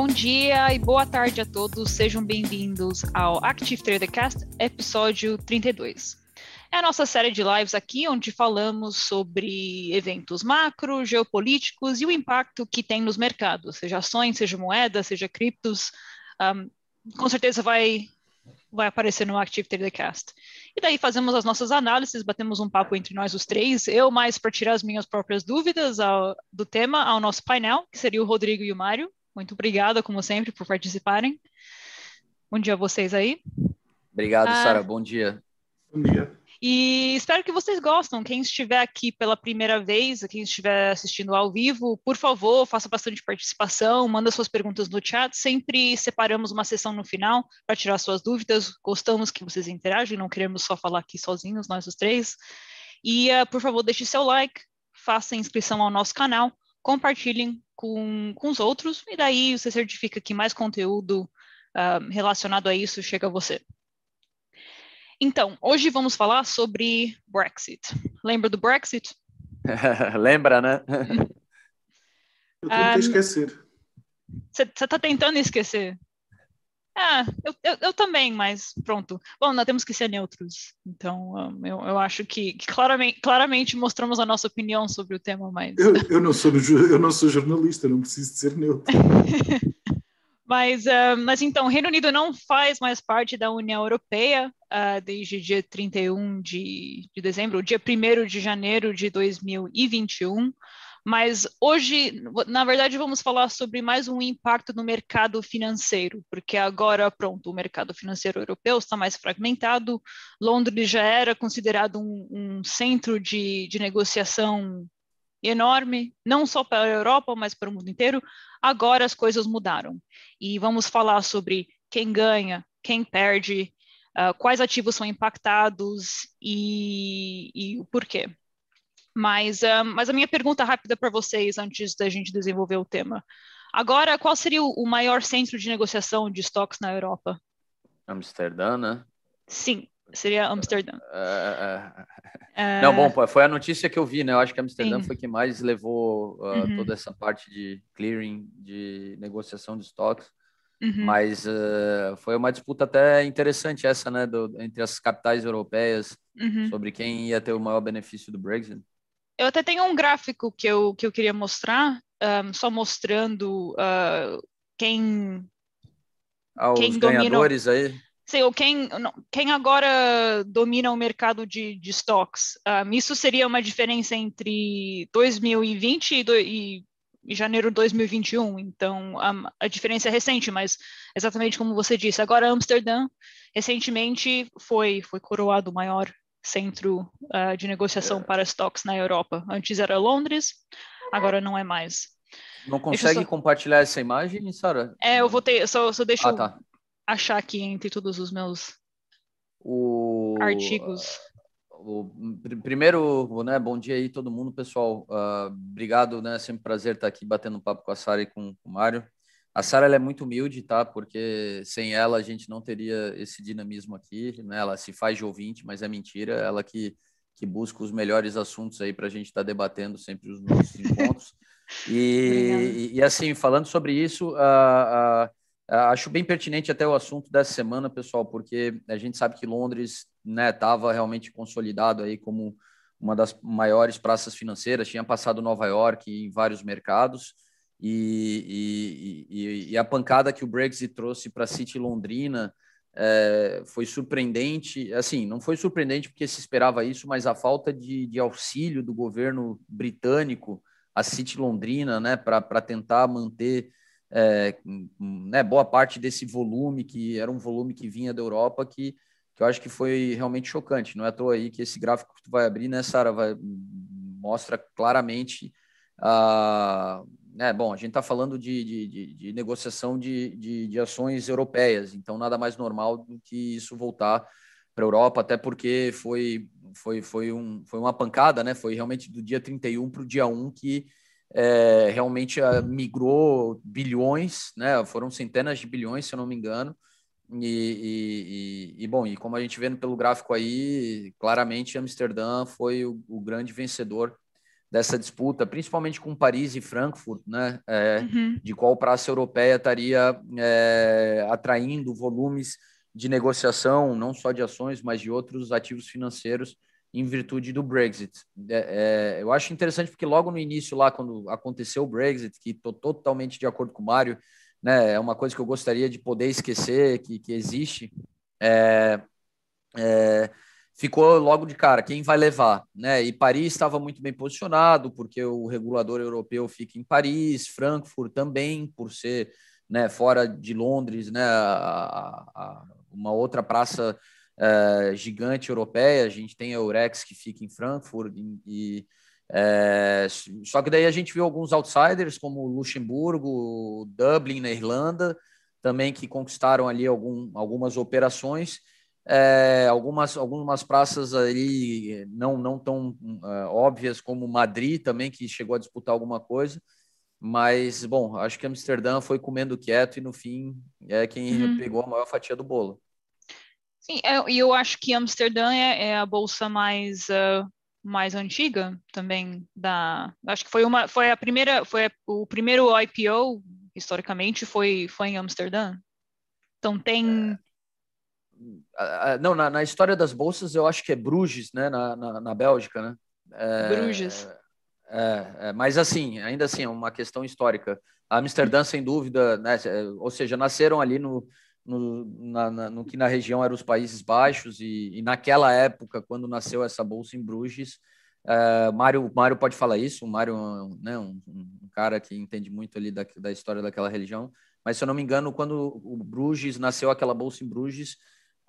Bom dia e boa tarde a todos, sejam bem-vindos ao Active Trader Cast, episódio 32. É a nossa série de lives aqui, onde falamos sobre eventos macro, geopolíticos e o impacto que tem nos mercados, seja ações, seja moedas, seja criptos. Um, com certeza vai, vai aparecer no Active Trader Cast. E daí fazemos as nossas análises, batemos um papo entre nós os três, eu mais para tirar as minhas próprias dúvidas ao, do tema ao nosso painel, que seria o Rodrigo e o Mário. Muito obrigada, como sempre, por participarem. Bom dia a vocês aí. Obrigado, ah, Sara. Bom dia. Bom dia. E espero que vocês gostem. Quem estiver aqui pela primeira vez, quem estiver assistindo ao vivo, por favor, faça bastante participação, manda suas perguntas no chat. Sempre separamos uma sessão no final para tirar suas dúvidas. Gostamos que vocês interagem, não queremos só falar aqui sozinhos, nós os três. E, uh, por favor, deixe seu like, faça inscrição ao nosso canal, compartilhem com, com os outros, e daí você certifica que mais conteúdo uh, relacionado a isso chega a você. Então, hoje vamos falar sobre Brexit. Lembra do Brexit? Lembra, né? Eu tentei um, esquecer. Você está tentando esquecer? Ah, eu, eu, eu, também, mas pronto. Bom, nós temos que ser neutros. Então, um, eu, eu acho que, que, claramente, claramente mostramos a nossa opinião sobre o tema, mas... Eu, eu, não, sou, eu não sou jornalista, não preciso de ser neutro. mas, uh, mas então, o Reino Unido não faz mais parte da União Europeia uh, desde dia 31 de, de dezembro, dia 1 de janeiro de 2021. Mas hoje, na verdade, vamos falar sobre mais um impacto no mercado financeiro, porque agora, pronto, o mercado financeiro europeu está mais fragmentado. Londres já era considerado um, um centro de, de negociação enorme, não só para a Europa, mas para o mundo inteiro. Agora as coisas mudaram. E vamos falar sobre quem ganha, quem perde, uh, quais ativos são impactados e, e o porquê. Mas, uh, mas a minha pergunta rápida para vocês, antes da gente desenvolver o tema. Agora, qual seria o maior centro de negociação de estoques na Europa? Amsterdã, né? Sim, seria Amsterdã. Uh, uh, não, bom, foi a notícia que eu vi, né? Eu acho que Amsterdã sim. foi que mais levou uh, uhum. toda essa parte de clearing, de negociação de estoques. Uhum. Mas foi uma disputa até interessante essa, né? Do, entre as capitais europeias uhum. sobre quem ia ter o maior benefício do Brexit. Eu até tenho um gráfico que eu, que eu queria mostrar, um, só mostrando uh, quem. Ah, quem os domina, ganhadores aí? Sim, ou quem, quem agora domina o mercado de, de stocks. Um, isso seria uma diferença entre 2020 e, do, e, e janeiro de 2021. Então, a, a diferença é recente, mas exatamente como você disse, agora Amsterdã recentemente foi, foi coroado o maior centro uh, de negociação é. para estoques na Europa. Antes era Londres, agora não é mais. Não consegue só... compartilhar essa imagem, Sara? É, eu vou ter, só, só deixa ah, tá. Achar aqui entre todos os meus o... artigos. O, primeiro, né, bom dia aí todo mundo, pessoal. Uh, obrigado, né? Sempre prazer estar aqui batendo um papo com a Sara e com, com o Mário. A Sara é muito humilde, tá? Porque sem ela a gente não teria esse dinamismo aqui, né? Ela se faz de ouvinte, mas é mentira. Ela que, que busca os melhores assuntos aí para a gente estar tá debatendo sempre os nossos encontros. E, e, e, assim, falando sobre isso, uh, acho bem pertinente até o assunto dessa semana, pessoal, porque a gente sabe que Londres estava né, realmente consolidado aí como uma das maiores praças financeiras, tinha passado Nova York em vários mercados. E, e, e, a pancada que o Brexit trouxe para a City Londrina é, foi surpreendente. Assim, não foi surpreendente porque se esperava isso, mas a falta de, de auxílio do governo britânico à City Londrina, né, para tentar manter é, né, boa parte desse volume, que era um volume que vinha da Europa, que, que eu acho que foi realmente chocante. Não é à toa aí que esse gráfico que tu vai abrir, né, Sara, mostra claramente a né, bom, a gente está falando de, de, de, de negociação de, de, de, ações europeias, então nada mais normal do que isso voltar para a Europa, até porque foi, foi, foi, um, foi uma pancada, né? Foi realmente do dia 31 para o dia 1 que é, realmente ah, migrou bilhões, né? Foram centenas de bilhões, se eu não me engano, E, e, e, bom, e como a gente vê pelo gráfico aí, claramente Amsterdã foi o, o grande vencedor dessa disputa, principalmente com Paris e Frankfurt, né? É, uhum. De qual praça europeia estaria é, atraindo volumes de negociação, não só de ações, mas de outros ativos financeiros em virtude do Brexit. É, é, eu acho interessante porque logo no início, lá quando aconteceu o Brexit, que estou totalmente de acordo com o Mário, né, é uma coisa que eu gostaria de poder esquecer que, que existe, é, é, ficou logo de cara quem vai levar, né? E Paris estava muito bem posicionado porque o regulador europeu fica em Paris, Frankfurt também por ser, né, fora de Londres, né, a, a, uma outra praça uh, gigante europeia, a gente tem a Eurex que fica em Frankfurt e, é, só que daí a gente viu alguns outsiders como Luxemburgo, Dublin na Irlanda, também que conquistaram ali algum, algumas operações, é, algumas, algumas praças ali não, não tão uh, óbvias como Madrid também, que chegou a disputar alguma coisa, mas, bom, acho que Amsterdã foi comendo quieto e no fim é quem uhum. pegou a maior fatia do bolo. É, e eu, eu acho que Amsterdã é, é a bolsa mais uh, mais antiga também da, acho que foi uma, foi a primeira, foi a, o primeiro IPO historicamente foi foi em Amsterdã. Então tem é, não na, na, história das bolsas eu acho que é Bruges, né, na, na, na Bélgica, né? É, Bruges. É, é, mas assim, ainda assim, é uma questão histórica. A Amsterdã, sem dúvida, né, ou seja, nasceram ali no, no, na, na, no que na região eram os Países Baixos, e, e naquela época, quando nasceu essa bolsa em Bruges, uh, Mário, Mário pode falar isso, o Mário é né, um, um, cara que entende muito ali da, da história daquela religião, mas se eu não me engano, quando o Bruges nasceu aquela bolsa em Bruges,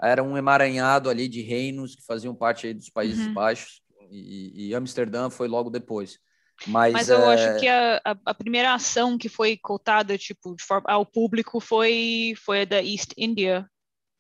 era um emaranhado ali de reinos que faziam parte dos Países uhum. Baixos, e, e Amsterdã foi logo depois. Mas, Mas eu é... acho que a, a, a, primeira ação que foi cotada tipo, forma, ao público foi, foi a da East India.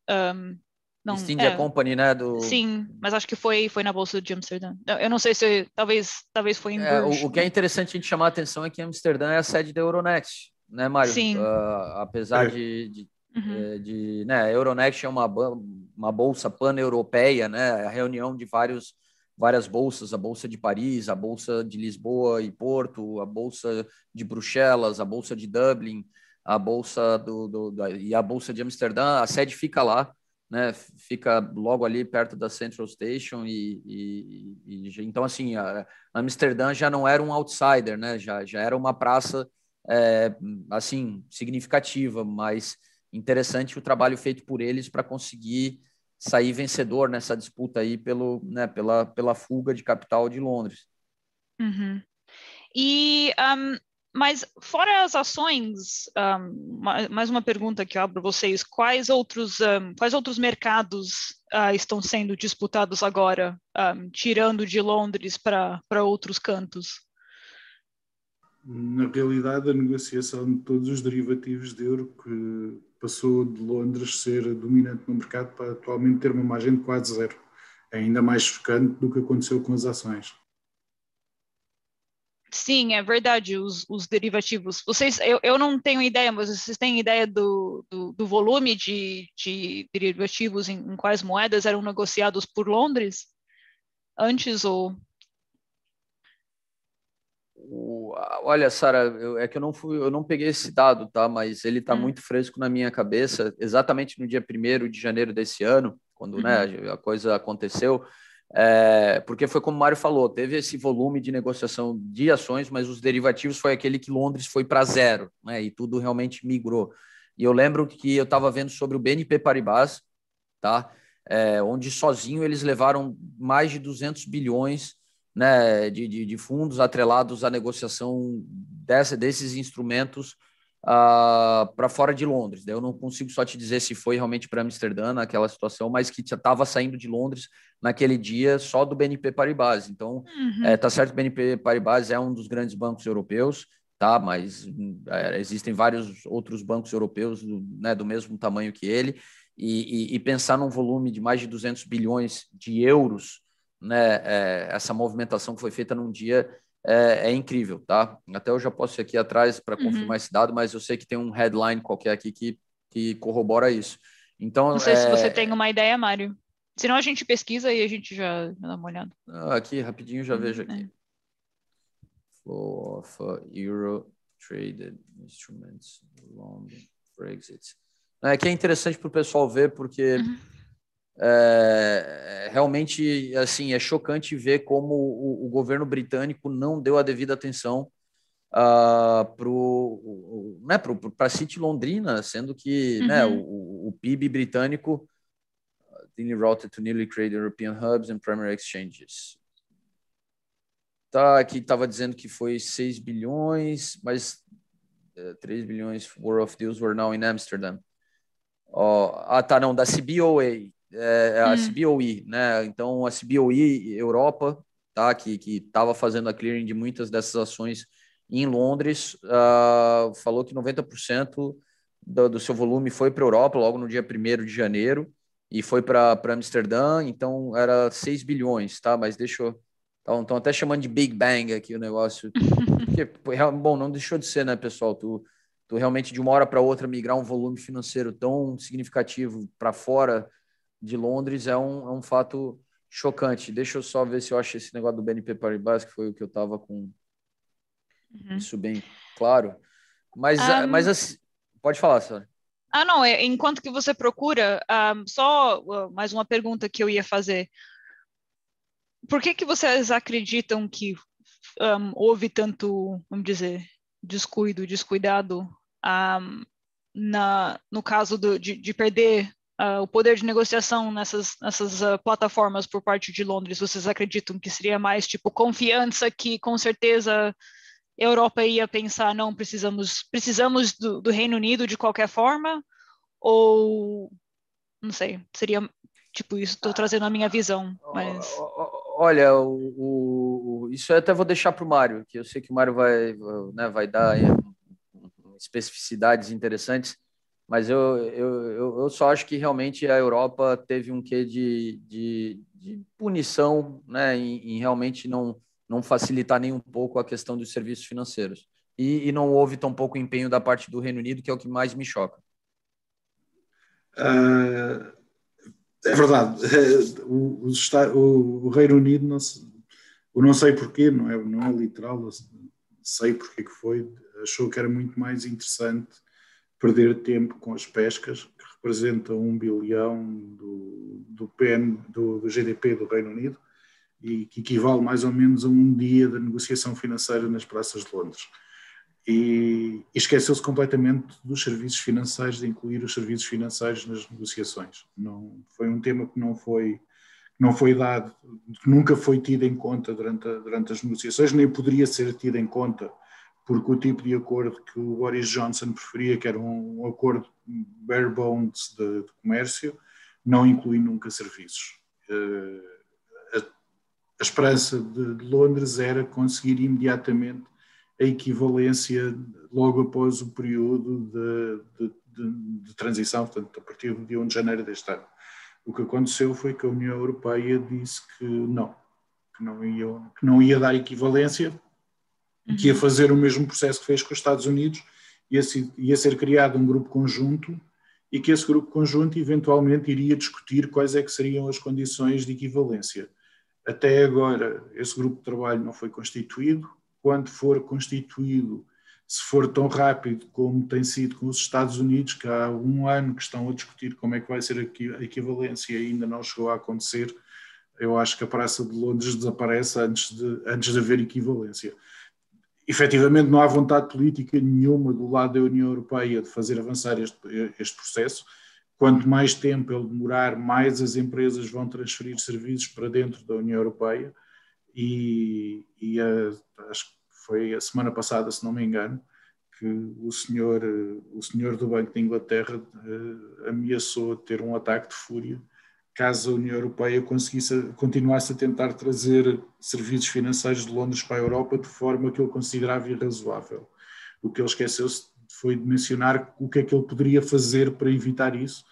Um, não, East India é, Company, né? Do... Sim, mas acho que foi, foi na Bolsa de Amsterdã. Eu não sei se talvez, talvez foi em é, o, o, que é interessante a gente chamar a atenção é que Amsterdã é a sede da Euronext, né, Mário? Sim. Uh, apesar é. de, de, uhum. Eh, de, né, a Euronext é uma, uma bolsa pan-europeia, né? A reunião de vários várias bolsas, a Bolsa de Paris, a Bolsa de Lisboa e Porto, a Bolsa de Bruxelas, a Bolsa de Dublin, a Bolsa do, do da, e a Bolsa de Amsterdã, a sede fica lá, né? Fica logo ali perto da Central Station e, e, e então assim, a, Amsterdã já não era um outsider, né? Já já era uma praça é, assim significativa, mas interessante o trabalho feito por eles para conseguir sair vencedor nessa disputa aí pelo, né, pela, pela fuga de capital de Londres. Uhum. E, um, mas fora as ações, um, mais uma pergunta que eu abro vocês, quais outros, um, quais outros mercados uh, estão sendo disputados agora, tirando de Londres para outros cantos? Na realidade, a negociação de todos os derivativos de euro que passou de Londres ser dominante no mercado para atualmente ter uma margem de quase zero. É ainda mais chocante do que aconteceu com as ações. Sim, é verdade, os, os derivativos. Vocês, eu, eu não tenho ideia, mas vocês têm ideia do, do, do volume de, de derivativos em, em quais moedas eram negociados por Londres? Antes ou o, olha, Sara, é que eu não fui, eu não peguei esse dado, tá? Mas ele está hum. muito fresco na minha cabeça. Exatamente no dia 1 de janeiro desse ano, quando né, uhum. né, a coisa aconteceu, é, porque foi como o Mário falou, teve esse volume de negociação de ações, mas os derivativos foi aquele que Londres foi para zero, né? E tudo realmente migrou. E eu lembro que eu estava vendo sobre o BNP Paribas, tá? É, onde sozinho eles levaram mais de 200 bilhões né, de, de, de fundos atrelados à negociação dessa, desses instrumentos uh, ah, para fora de Londres. Eu não consigo só te dizer se foi realmente para Amsterdã naquela situação, mas que estava saindo de Londres naquele dia só do BNP Paribas. Então, uhum. é, tá certo que o BNP Paribas é um dos grandes bancos europeus, tá? Mas é, existem vários outros bancos europeus do, né, do mesmo tamanho que ele. E, e, e pensar num volume de mais de 200 bilhões de euros né, é, essa movimentação que foi feita num dia é, é, incrível, tá? Até eu já posso ir aqui atrás para uhum. confirmar esse dado, mas eu sei que tem um headline qualquer aqui que, que corrobora isso. Então, Não sei é... se você tem uma ideia, Mário. Senão a gente pesquisa e a gente já, dá uma olhada. Aqui, rapidinho, já vejo aqui. É. Flow of Euro Traded Instruments, London, Brexit. É que é interessante para o pessoal ver, porque Uhum. É, realmente assim é chocante ver como o, o governo britânico não deu a devida atenção uh, para né, a City Londrina, sendo que né, Uhum. o, o PIB britânico thinly routed to newly created European hubs and primary exchanges. Tá, aqui estava dizendo que foi 6 bilhões, mas uh, 3 bilhões worth of deals were now in Amsterdam. Ó, ah, tá, não, da CBOA, é, a Hum. CBOE, né? Então, a CBOE Europa, tá, que estava fazendo a clearing de muitas dessas ações em Londres, ah, falou que 90% do, do seu volume foi para a Europa logo no dia 1 de janeiro e foi para Amsterdã, então era 6 bilhões, tá? Mas deixa eu. Estão até chamando de Big Bang aqui o negócio. Porque, bom, não deixou de ser, né, pessoal? Tu, tu realmente, de uma hora para outra, migrar um volume financeiro tão significativo para fora de Londres é um, é um fato chocante. Deixa eu só ver se eu acho esse negócio do BNP Paribas, que foi o que eu estava com Uhum. isso bem claro. Mas, Um, mas assim, pode falar, Sara. Ah, não, é, enquanto que você procura, um, só uh, mais uma pergunta que eu ia fazer. Por que que vocês acreditam que um, houve tanto, vamos dizer, descuido, descuidado na, no caso do, de, de perder uh, o poder de negociação nessas, nessas uh, plataformas por parte de Londres? Vocês acreditam que seria mais tipo confiança que com certeza Europa ia pensar não precisamos precisamos do, do Reino Unido de qualquer forma ou não sei seria tipo isso estou trazendo a minha visão mas olha o, o isso eu até vou deixar para o Mário que eu sei que o Mário vai né, vai dar especificidades interessantes mas eu, eu, eu só acho que realmente a Europa teve um quê de, de, de punição né, em, em realmente não não facilitar nem um pouco a questão dos serviços financeiros. E, e, não houve tão pouco empenho da parte do Reino Unido, que é o que mais me choca. Uh, é verdade. O, o, o, Reino Unido, não, eu não sei porquê, não é, não é literal, sei porque que foi, achou que era muito mais interessante perder tempo com as pescas, que representam um bilhão do, do, PN, do, do GDP do Reino Unido, e que equivale mais ou menos a um dia de negociação financeira nas praças de Londres. E, e esqueceu-se completamente dos serviços financeiros, de incluir os serviços financeiros nas negociações. Não, foi um tema que não foi, não foi dado, que nunca foi tido em conta durante, durante as negociações, nem poderia ser tido em conta, porque o tipo de acordo que o Boris Johnson preferia, que era um, acordo bare bones de, de comércio, não inclui nunca serviços. Uh, a esperança de, de, Londres era conseguir imediatamente a equivalência logo após o período de, de, de, transição, portanto, a partir do dia 1 de janeiro deste ano. O que aconteceu foi que a União Europeia disse que não, que não ia, que não ia dar equivalência, uhum. que ia fazer o mesmo processo que fez com os Estados Unidos, ia, ia ser criado um grupo conjunto e que esse grupo conjunto eventualmente iria discutir quais é que seriam as condições de equivalência. Até agora, esse grupo de trabalho não foi constituído. Quando for constituído, se for tão rápido como tem sido com os Estados Unidos, que há um ano que estão a discutir como é que vai ser a equivalência e ainda não chegou a acontecer, eu acho que a Praça de Londres desaparece antes de, antes de haver equivalência. Efetivamente, não há vontade política nenhuma do lado da União Europeia de fazer avançar este, este processo quanto mais tempo ele demorar, mais as empresas vão transferir serviços para dentro da União Europeia. E, e a, acho que foi a semana passada, se não me engano, que o senhor, o senhor do Banco de Inglaterra uh, ameaçou ter um ataque de fúria caso a União Europeia conseguisse continuasse a tentar trazer serviços financeiros de Londres para a Europa de forma que ele considerava irrazoável. O que ele esqueceu-se foi de mencionar o que é que ele poderia fazer para evitar isso,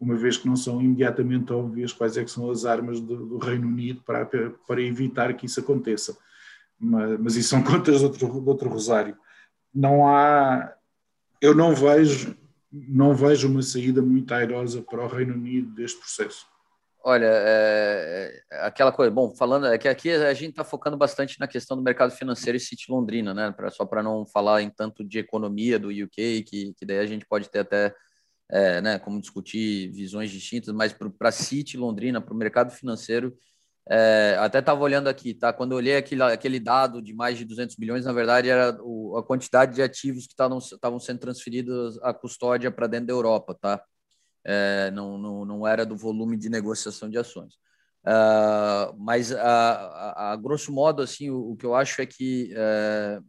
uma vez que não são imediatamente óbvias quais é que são as armas do, do Reino Unido para, para evitar que isso aconteça. Mas, mas isso são contas de outro, de outro rosário. Não há, eu não vejo não vejo uma saída muito airosa para o Reino Unido deste processo. Olha, é, é, aquela coisa, bom, falando é que aqui a gente está focando bastante na questão do mercado financeiro e City Londrina, né? Pra, só para não falar em tanto de economia do UK, que, que daí a gente pode ter até, é, né, como discutir visões distintas, mas para City Londrina, para o mercado financeiro, é, até estava olhando aqui, tá? Quando eu olhei aquele, aquele dado de mais de 200 milhões, na verdade era o, a quantidade de ativos que estavam sendo transferidos à custódia para dentro da Europa, tá? É, não, não, não era do volume de negociação de ações. Uh, mas, a, a, a, grosso modo, assim, o, o, que eu acho é que, é,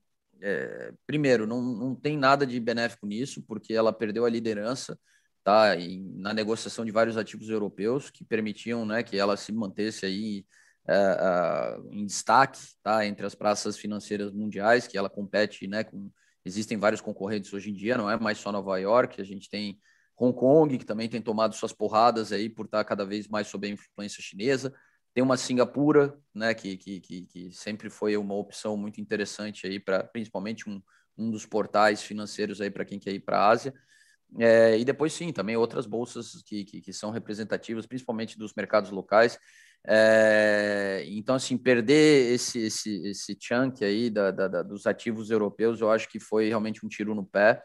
é, primeiro, não, não tem nada de benéfico nisso, porque ela perdeu a liderança tá, na negociação de vários ativos europeus que permitiam né, que ela se mantesse aí é, em destaque tá, entre as praças financeiras mundiais, que ela compete né, com. Existem vários concorrentes hoje em dia, não é mais só Nova York, a gente tem Hong Kong, que também tem tomado suas porradas aí por estar cada vez mais sob a influência chinesa. Tem uma Singapura, né, que, que, que, que sempre foi uma opção muito interessante aí para principalmente um, um dos portais financeiros aí para quem quer ir para a Ásia. É, e depois sim, também outras bolsas que, que, que, são representativas, principalmente dos mercados locais. É, então, assim, perder esse, esse, esse chunk aí da, da, da, dos ativos europeus, eu acho que foi realmente um tiro no pé.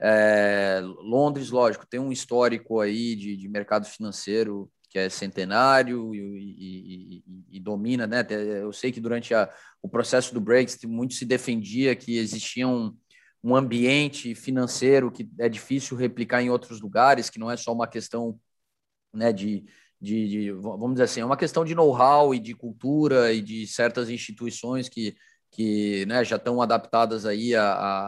É, Londres, lógico, tem um histórico aí de, de mercado financeiro que é centenário e, e, e, e, domina, né? Eu sei que durante a, o processo do Brexit muito se defendia que existia um, um ambiente financeiro que é difícil replicar em outros lugares, que não é só uma questão né, de, de, de vamos dizer assim, é uma questão de know-how e de cultura e de certas instituições que, que né, já estão adaptadas aí a, a,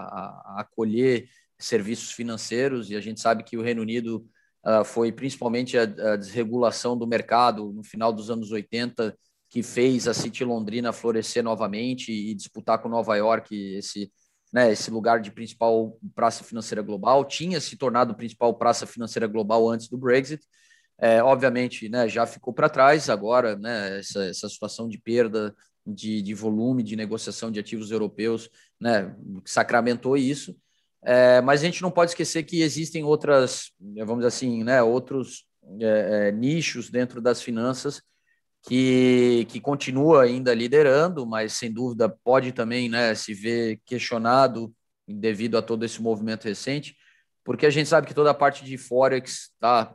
a acolher serviços financeiros, e a gente sabe que o Reino Unido uh, foi principalmente a, a, desregulação do mercado no final dos anos 80 que fez a City Londrina florescer novamente e disputar com Nova York esse, né, esse lugar de principal praça financeira global. Tinha se tornado principal praça financeira global antes do Brexit. É, obviamente, né, já ficou para trás agora, né, essa, essa situação de perda de, de volume de negociação de ativos europeus, né, sacramentou isso. É, mas a gente não pode esquecer que existem outras, vamos dizer assim, né, outros é, é, nichos dentro das finanças que, que continua ainda liderando, mas sem dúvida pode também né, se ver questionado devido a todo esse movimento recente, porque a gente sabe que toda a parte de Forex está,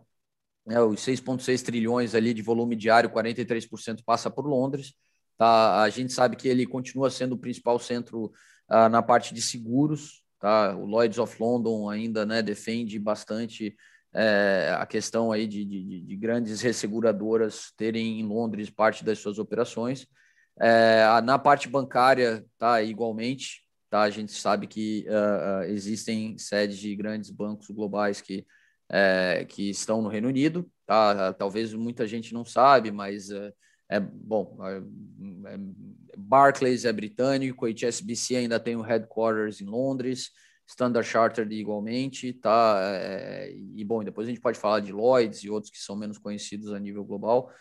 né, os 6,6 trilhões ali de volume diário, 43% passa por Londres, tá? a gente sabe que ele continua sendo o principal centro ah, na parte de seguros, Tá? O Lloyds of London ainda né, defende bastante é, a questão aí de, de, de, grandes resseguradoras terem em Londres parte das suas operações. É, na parte bancária, tá, igualmente, tá, a gente sabe que uh, existem sedes de grandes bancos globais que, é, que estão no Reino Unido. Tá? Talvez muita gente não sabe, mas é bom. É, Barclays é britânico, HSBC ainda tem o headquarters em Londres, Standard Chartered igualmente, tá? É, e bom, depois a gente pode falar de Lloyds e outros que são menos conhecidos a nível global.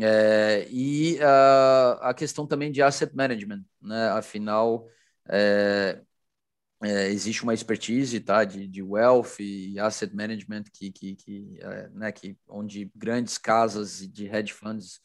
É, e uh, a questão também de asset management, né? Afinal, é, é, existe uma expertise, tá? De, de wealth e asset management que, que, que, é, né? que onde grandes casas de hedge funds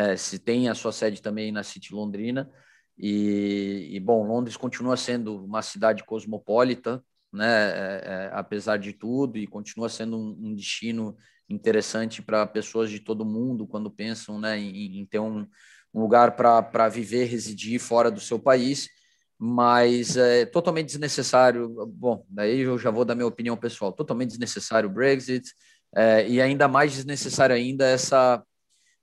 é, se tem a sua sede também na City Londrina. E, e, bom, Londres continua sendo uma cidade cosmopolita, né, é, é, apesar de tudo, e continua sendo um, um destino interessante para pessoas de todo mundo quando pensam né, em, em ter um, um lugar para viver, residir fora do seu país, mas é totalmente desnecessário. Bom, daí eu já vou dar minha opinião pessoal. Totalmente desnecessário o Brexit, é, e ainda mais desnecessário ainda essa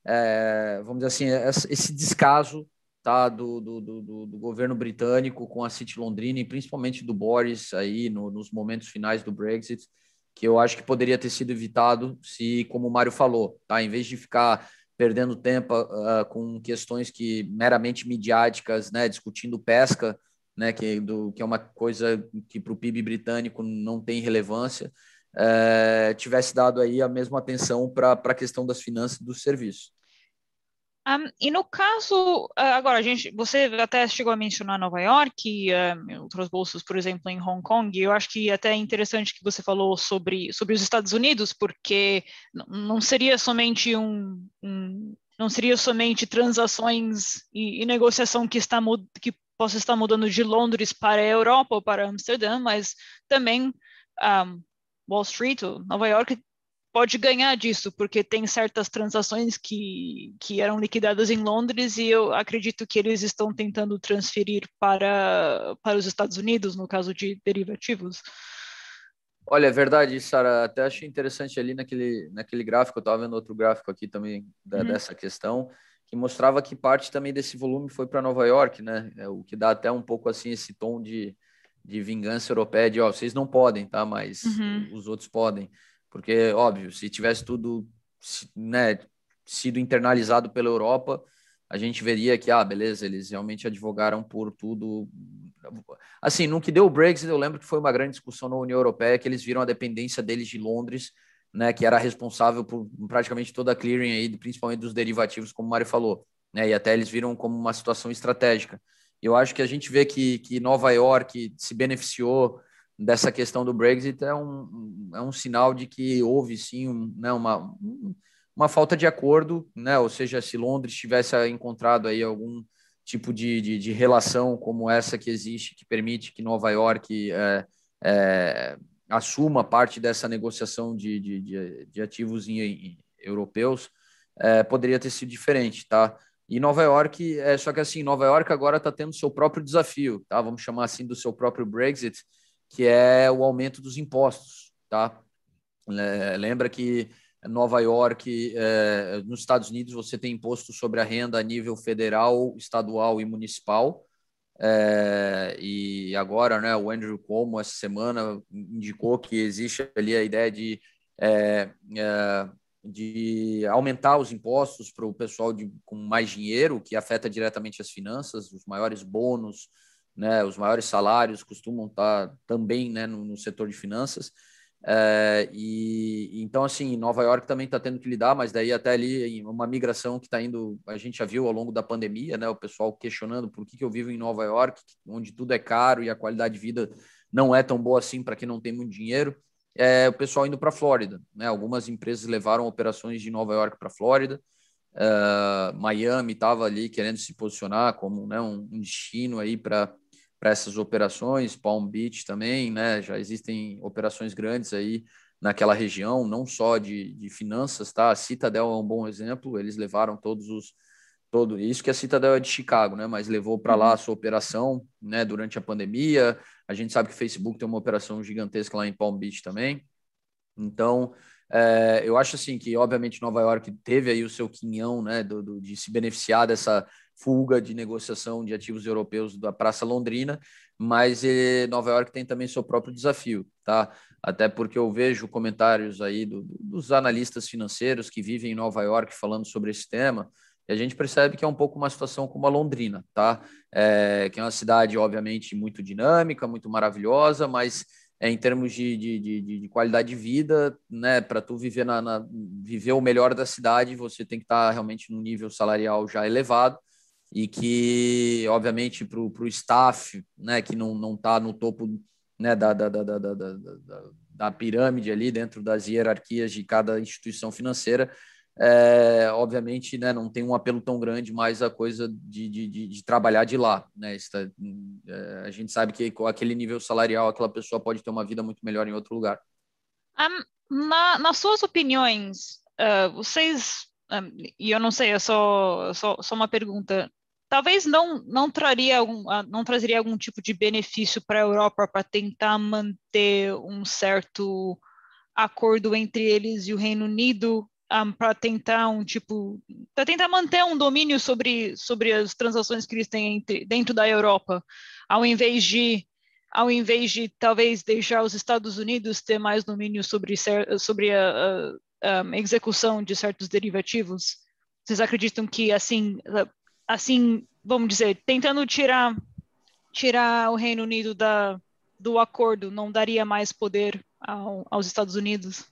é, vamos dizer assim, esse descaso tá, do, do, do, do, governo britânico com a City Londrina e principalmente do Boris aí no, nos momentos finais do Brexit, que eu acho que poderia ter sido evitado se, como o Mário falou, tá, em vez de ficar perdendo tempo uh, com questões que meramente midiáticas, né, discutindo pesca, né, que, do, que é uma coisa que para o PIB britânico não tem relevância, uh, tivesse dado aí a mesma atenção para a questão das finanças e dos serviços. Um, e no caso, ah, agora, a gente, você até chegou a mencionar Nova York, um, outras bolsas, por exemplo, em Hong Kong, eu acho que até é interessante que você falou sobre, sobre os Estados Unidos, porque não seria somente um, um não seria somente transações e, e negociação que está que possa estar mudando de Londres para a Europa ou para Amsterdã, mas também um, Wall Street, Nova York, pode ganhar disso, porque tem certas transações que, que eram liquidadas em Londres e eu acredito que eles estão tentando transferir para, para os Estados Unidos, no caso de derivativos. Olha, é verdade, Sara. Até achei interessante ali naquele, naquele gráfico, eu estava vendo outro gráfico aqui também da, uhum. dessa questão, que mostrava que parte também desse volume foi para Nova York, né? É, o que dá até um pouco assim esse tom de, de vingança europeia, de ó, vocês não podem, tá? Mas uhum. os outros podem. Porque, óbvio, se tivesse tudo né, sido internalizado pela Europa, a gente veria que, ah, beleza, eles realmente advogaram por tudo. Assim, no que deu o Brexit, eu lembro que foi uma grande discussão na União Europeia, que eles viram a dependência deles de Londres, né, que era responsável por praticamente toda a clearing aí, principalmente dos derivativos, como o Mário falou, né, e até eles viram como uma situação estratégica. Eu acho que a gente vê que, que Nova York se beneficiou dessa questão do Brexit é um, é um sinal de que houve sim um, né, uma, uma falta de acordo, né? ou seja, se Londres tivesse encontrado aí algum tipo de, de, de relação como essa que existe, que permite que Nova York é, é, assuma parte dessa negociação de, de, de ativos em, em, europeus, é, poderia ter sido diferente, tá? E Nova York, é, só que assim, Nova York agora está tendo seu próprio desafio, tá? Vamos chamar assim do seu próprio Brexit, que é o aumento dos impostos, tá? Lembra que Nova York, é, nos Estados Unidos, você tem imposto sobre a renda a nível federal, estadual e municipal. É, e agora, né, o Andrew Cuomo, essa semana, indicou que existe ali a ideia de, é, de aumentar os impostos para o pessoal de, com mais dinheiro, que afeta diretamente as finanças, os maiores bônus, né, os maiores salários costumam estar também né, no, no setor de finanças. É, e então, assim, Nova York também está tendo que lidar, mas daí até ali uma migração que está indo, a gente já viu ao longo da pandemia, né? O pessoal questionando por que, que eu vivo em Nova York, onde tudo é caro e a qualidade de vida não é tão boa assim para quem não tem muito dinheiro. É, o pessoal indo para a Flórida, né? Algumas empresas levaram operações de Nova York para a Flórida. Uh, Miami estava ali querendo se posicionar como né, um destino aí para para essas operações, Palm Beach também, né? Já existem operações grandes aí naquela região, não só de, de finanças, tá? A Citadel é um bom exemplo, eles levaram todos os todo isso que a Citadel é de Chicago, né? Mas levou para lá a sua operação, né? Durante a pandemia, a gente sabe que o Facebook tem uma operação gigantesca lá em Palm Beach também. Então, é, eu acho assim que, obviamente, Nova York teve aí o seu quinhão, né? Do, do, de se beneficiar dessa fuga de negociação de ativos europeus da Praça Londrina, mas eh, Nova York tem também seu próprio desafio, tá? Até porque eu vejo comentários aí do, dos analistas financeiros que vivem em Nova York falando sobre esse tema, e a gente percebe que é um pouco uma situação como a Londrina, tá? É, que é uma cidade, obviamente, muito dinâmica, muito maravilhosa, mas é, em termos de, de, de, de, qualidade de vida, né, para tu viver, na, na, viver o melhor da cidade, você tem que estar tá realmente num nível salarial já elevado, e que, obviamente, para o staff, né, que não está no topo né, da, da, da, da, da, da, pirâmide ali, dentro das hierarquias de cada instituição financeira, é, obviamente, né, não tem um apelo tão grande mais a coisa de, de, de, de trabalhar de lá. Né? Está, é, a gente sabe que com aquele nível salarial, aquela pessoa pode ter uma vida muito melhor em outro lugar. Um, na, nas suas opiniões, uh, vocês um, e eu não sei, é só, só, só uma pergunta talvez não não traria algum, ah, não trazeria algum tipo de benefício para a Europa para tentar manter um certo acordo entre eles e o Reino Unido um, ah, para tentar um tipo para tentar manter um domínio sobre sobre as transações que eles têm entre, dentro da Europa ao invés de ao invés de talvez deixar os Estados Unidos ter mais domínio sobre sobre a, a, a execução de certos derivativos. Vocês acreditam que assim assim, vamos dizer, tentando tirar tirar o Reino Unido da, do acordo, não daria mais poder ao, aos Estados Unidos?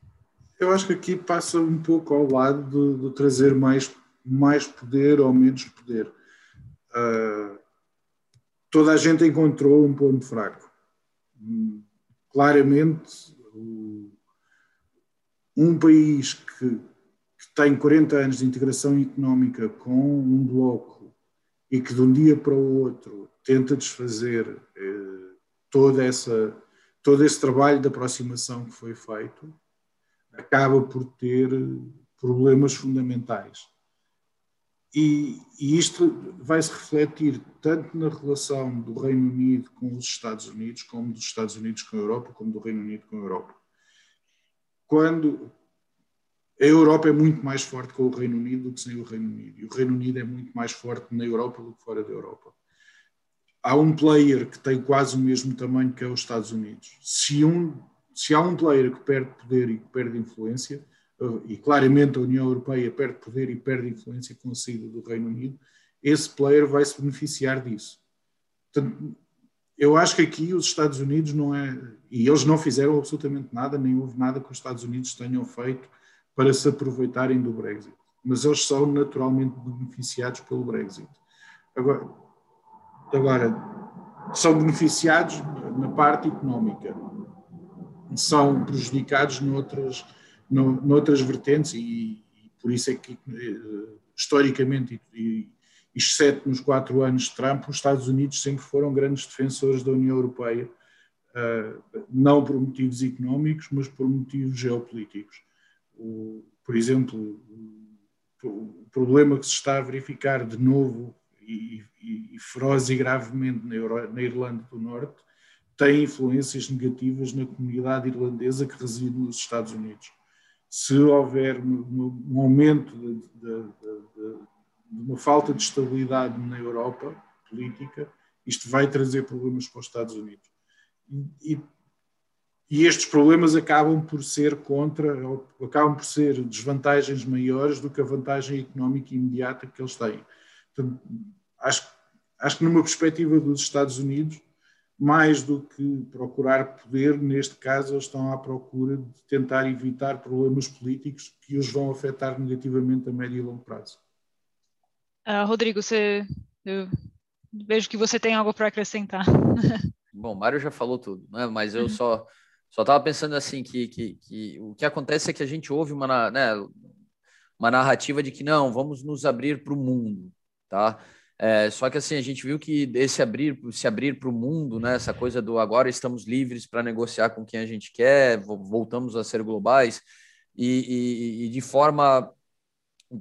Eu acho que aqui passa um pouco ao lado do, do trazer mais mais poder ou menos poder. Uh, toda a gente encontrou um ponto fraco. Claramente, um país que, que, tem 40 anos de integração económica com um bloco e que de um dia para o outro tenta desfazer eh, toda essa, todo esse trabalho de aproximação que foi feito, acaba por ter problemas fundamentais. E, e isto vai se refletir tanto na relação do Reino Unido com os Estados Unidos, como dos Estados Unidos com a Europa, como do Reino Unido com a Europa. Quando a Europa é muito mais forte com o Reino Unido do que sem o Reino Unido, e o Reino Unido é muito mais forte na Europa do que fora da Europa. Há um player que tem quase o mesmo tamanho que é os Estados Unidos. Se, um, se há um player que perde poder e que perde influência, e claramente a União Europeia perde poder e perde influência com a saída do Reino Unido, esse player vai se beneficiar disso. Portanto, eu acho que aqui os Estados Unidos não é. E eles não fizeram absolutamente nada, nem houve nada que os Estados Unidos tenham feito para se aproveitarem do Brexit. Mas eles são naturalmente beneficiados pelo Brexit. Agora, agora são beneficiados na parte económica, são prejudicados noutras no, noutras vertentes e, e, por isso é que, eh, historicamente, e, exceto nos quatro anos de Trump, os Estados Unidos sempre foram grandes defensores da União Europeia, uh, não por motivos económicos, mas por motivos geopolíticos. O, por exemplo, o, problema que se está a verificar de novo e, e, e feroz e gravemente na, Euro, na Irlanda do Norte tem influências negativas na comunidade irlandesa que reside nos Estados Unidos se houver um aumento de, de, de, de, uma falta de estabilidade na Europa política, isto vai trazer problemas para os Estados Unidos. E, e estes problemas acabam por ser contra, acabam por ser desvantagens maiores do que a vantagem económica imediata que eles têm. Portanto, acho, acho que numa perspectiva dos Estados Unidos, mais do que procurar poder, neste caso, eles estão à procura de tentar evitar problemas políticos que os vão afetar negativamente a médio e longo prazo. Uh, Rodrigo, você, eu vejo que você tem algo para acrescentar. Bom, Mário já falou tudo, né? mas eu uhum. só só estava pensando assim que, que, que, o que acontece é que a gente ouve uma, né, uma narrativa de que não, vamos nos abrir para o mundo, tá? É, só que assim, a gente viu que esse abrir, se abrir para o mundo, né, essa coisa do agora estamos livres para negociar com quem a gente quer, voltamos a ser globais, e, e, e, de forma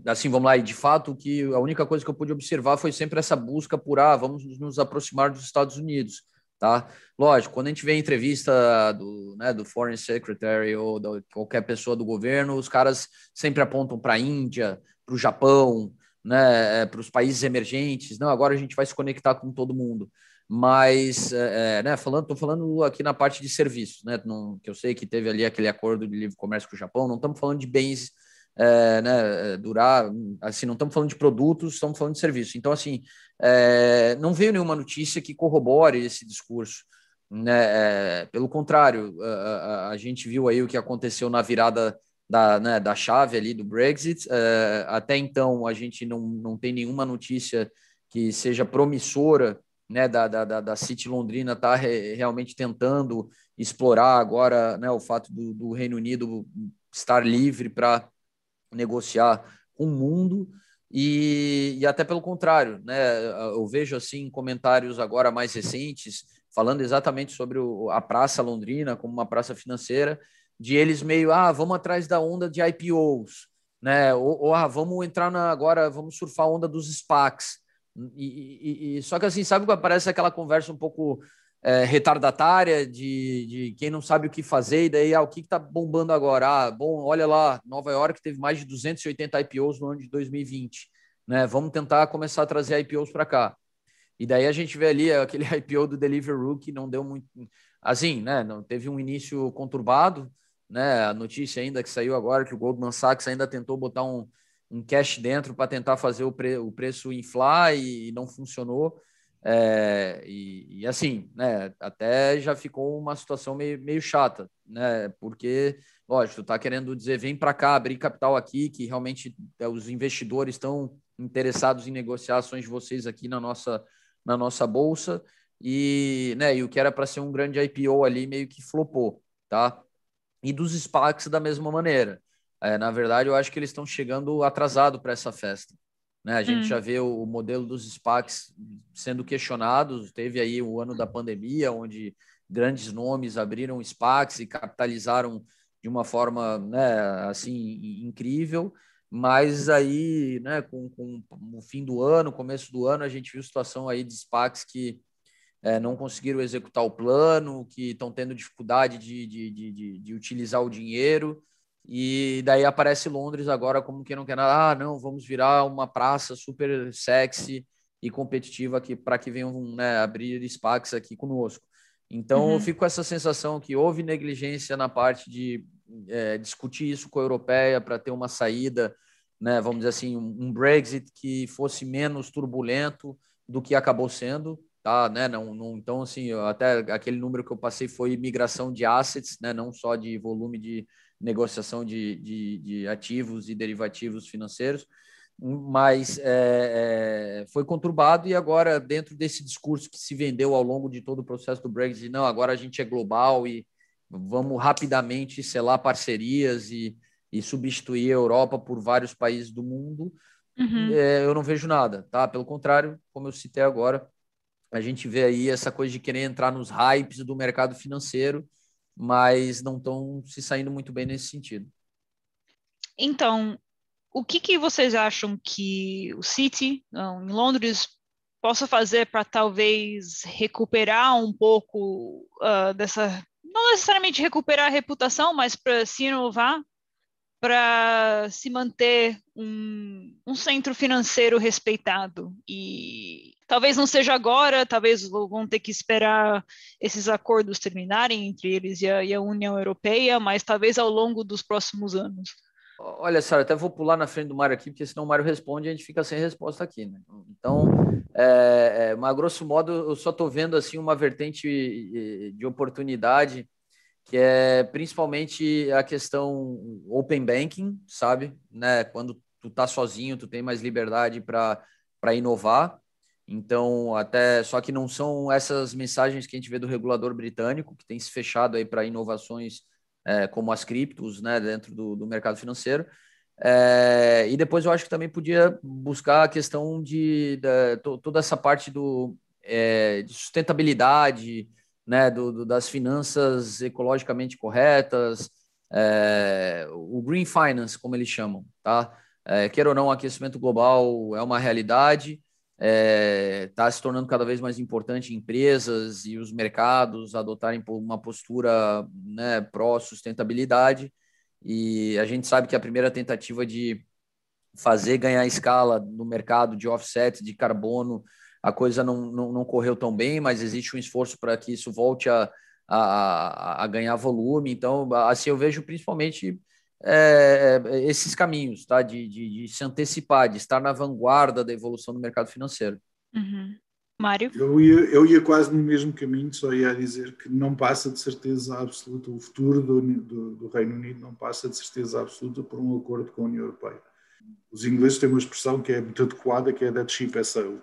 assim, vamos lá, e de fato que a única coisa que eu pude observar foi sempre essa busca por ah, vamos nos aproximar dos Estados Unidos, tá? Lógico, quando a gente vê entrevista do, né, do Foreign Secretary ou de qualquer pessoa do governo, os caras sempre apontam para a Índia, para o Japão, né, é, para os países emergentes. Não, agora a gente vai se conectar com todo mundo. Mas, é, é né, falando, estou falando aqui na parte de serviços, né, não, que eu sei que teve ali aquele acordo de livre comércio com o Japão. Não estamos falando de bens, é, né, é, durar, assim, não estamos falando de produtos, estamos falando de serviços. Então, assim, é, não veio nenhuma notícia que corrobore esse discurso. Né? pelo contrário, a, a, a gente viu aí o que aconteceu na virada da, né, da chave ali do Brexit. Uh, até então, a gente não, não tem nenhuma notícia que seja promissora né, da, da, da City Londrina estar tá re, realmente tentando explorar agora né, o fato do, do Reino Unido estar livre para negociar com o mundo. E, e, até pelo contrário, né? Eu vejo assim comentários agora mais recentes falando exatamente sobre o, a praça londrina como uma praça financeira de eles meio, ah, vamos atrás da onda de IPOs, né? Ou, ou ah, vamos entrar na agora, vamos surfar a onda dos SPACs. E, e, e, só que assim, sabe que aparece aquela conversa um pouco é, retardatária de, de quem não sabe o que fazer, e daí ah, o que está bombando agora? Ah, bom, olha lá, Nova York teve mais de 280 IPOs no ano de 2020. Né? Vamos tentar começar a trazer IPOs para cá. E daí a gente vê ali aquele IPO do Deliveroo que não deu muito. Assim, né? Não teve um início conturbado, né? A notícia ainda que saiu agora que o Goldman Sachs ainda tentou botar um, um cash dentro para tentar fazer o, pre, o preço inflar e, e não funcionou. É, e, e, assim, né, até já ficou uma situação meio, meio chata, né, porque lógico, está querendo dizer, vem para cá, abrir capital aqui, que realmente é, os investidores estão interessados em negociar ações de vocês aqui na nossa, na nossa bolsa. E, né, e o que era para ser um grande IPO ali meio que flopou, tá? E dos SPACs da mesma maneira. É, na verdade, eu acho que eles estão chegando atrasado para essa festa. Né? A gente hum. já vê o, modelo dos SPACs sendo questionados. Teve aí o ano da pandemia, onde grandes nomes abriram SPACs e capitalizaram de uma forma né, assim incrível. Mas aí, né, com, com o fim do ano, começo do ano, a gente viu situação aí de SPACs que é, não conseguiram executar o plano, que estão tendo dificuldade de, de, de, de, utilizar o dinheiro. E daí aparece Londres agora como que não quer nada. Ah, não, vamos virar uma praça super sexy e competitiva aqui para que venham né, abrir SPACs aqui conosco. Então, uhum. eu fico com essa sensação que houve negligência na parte de é, discutir isso com a europeia para ter uma saída, né, vamos dizer assim, um Brexit que fosse menos turbulento do que acabou sendo tá, né? Não, não, então, assim, até aquele número que eu passei foi migração de assets, né? Não só de volume de negociação de, de, de ativos e derivativos financeiros, mas é, é, foi conturbado e agora dentro desse discurso que se vendeu ao longo de todo o processo do Brexit, não, agora a gente é global e vamos rapidamente selar parcerias e, e substituir a Europa por vários países do mundo. Uhum. É, eu não vejo nada, tá? Pelo contrário, como eu citei agora, a gente vê aí essa coisa de querer entrar nos hypes do mercado financeiro, mas não estão se saindo muito bem nesse sentido. Então, o que, que vocês acham que o City, não, em Londres, possa fazer para talvez recuperar um pouco uh, dessa, não necessariamente recuperar a reputação, mas para se inovar, para se manter um, um centro financeiro respeitado e Talvez não seja agora, talvez vão ter que esperar esses acordos terminarem entre eles e a, e a União Europeia, mas talvez ao longo dos próximos anos. Olha, Sara, até vou pular na frente do Mário aqui, porque senão o Mário responde e a gente fica sem resposta aqui, né? Então, é, é, mas grosso modo, eu só estou vendo assim uma vertente de oportunidade, que é principalmente a questão open banking, sabe? Né? Quando tu tá sozinho, tu tem mais liberdade para inovar. Então, até só que não são essas mensagens que a gente vê do regulador britânico, que tem se fechado aí para inovações é, como as criptos, né, dentro do, do mercado financeiro. É, e depois eu acho que também podia buscar a questão de, de toda essa parte do, é, de sustentabilidade, né, do, do, das finanças ecologicamente corretas, é, o green finance, como eles chamam, tá? É, ou não, aquecimento global é uma realidade está é, tá se tornando cada vez mais importante empresas e os mercados adotarem uma postura né, pró-sustentabilidade. E a gente sabe que a primeira tentativa de fazer ganhar escala no mercado de offset de carbono, a coisa não, não, não correu tão bem, mas existe um esforço para que isso volte a, a, a ganhar volume. Então, assim, eu vejo principalmente é, é, esses caminhos, tá? De, de, de, se antecipar, de estar na vanguarda da evolução do mercado financeiro. Uhum. Mário? Eu ia, eu ia quase no mesmo caminho, só ia dizer que não passa de certeza absoluta, o futuro do, do, do Reino Unido não passa de certeza absoluta por um acordo com a União Europeia. Os ingleses têm uma expressão que é muito adequada, que é that ship has sailed.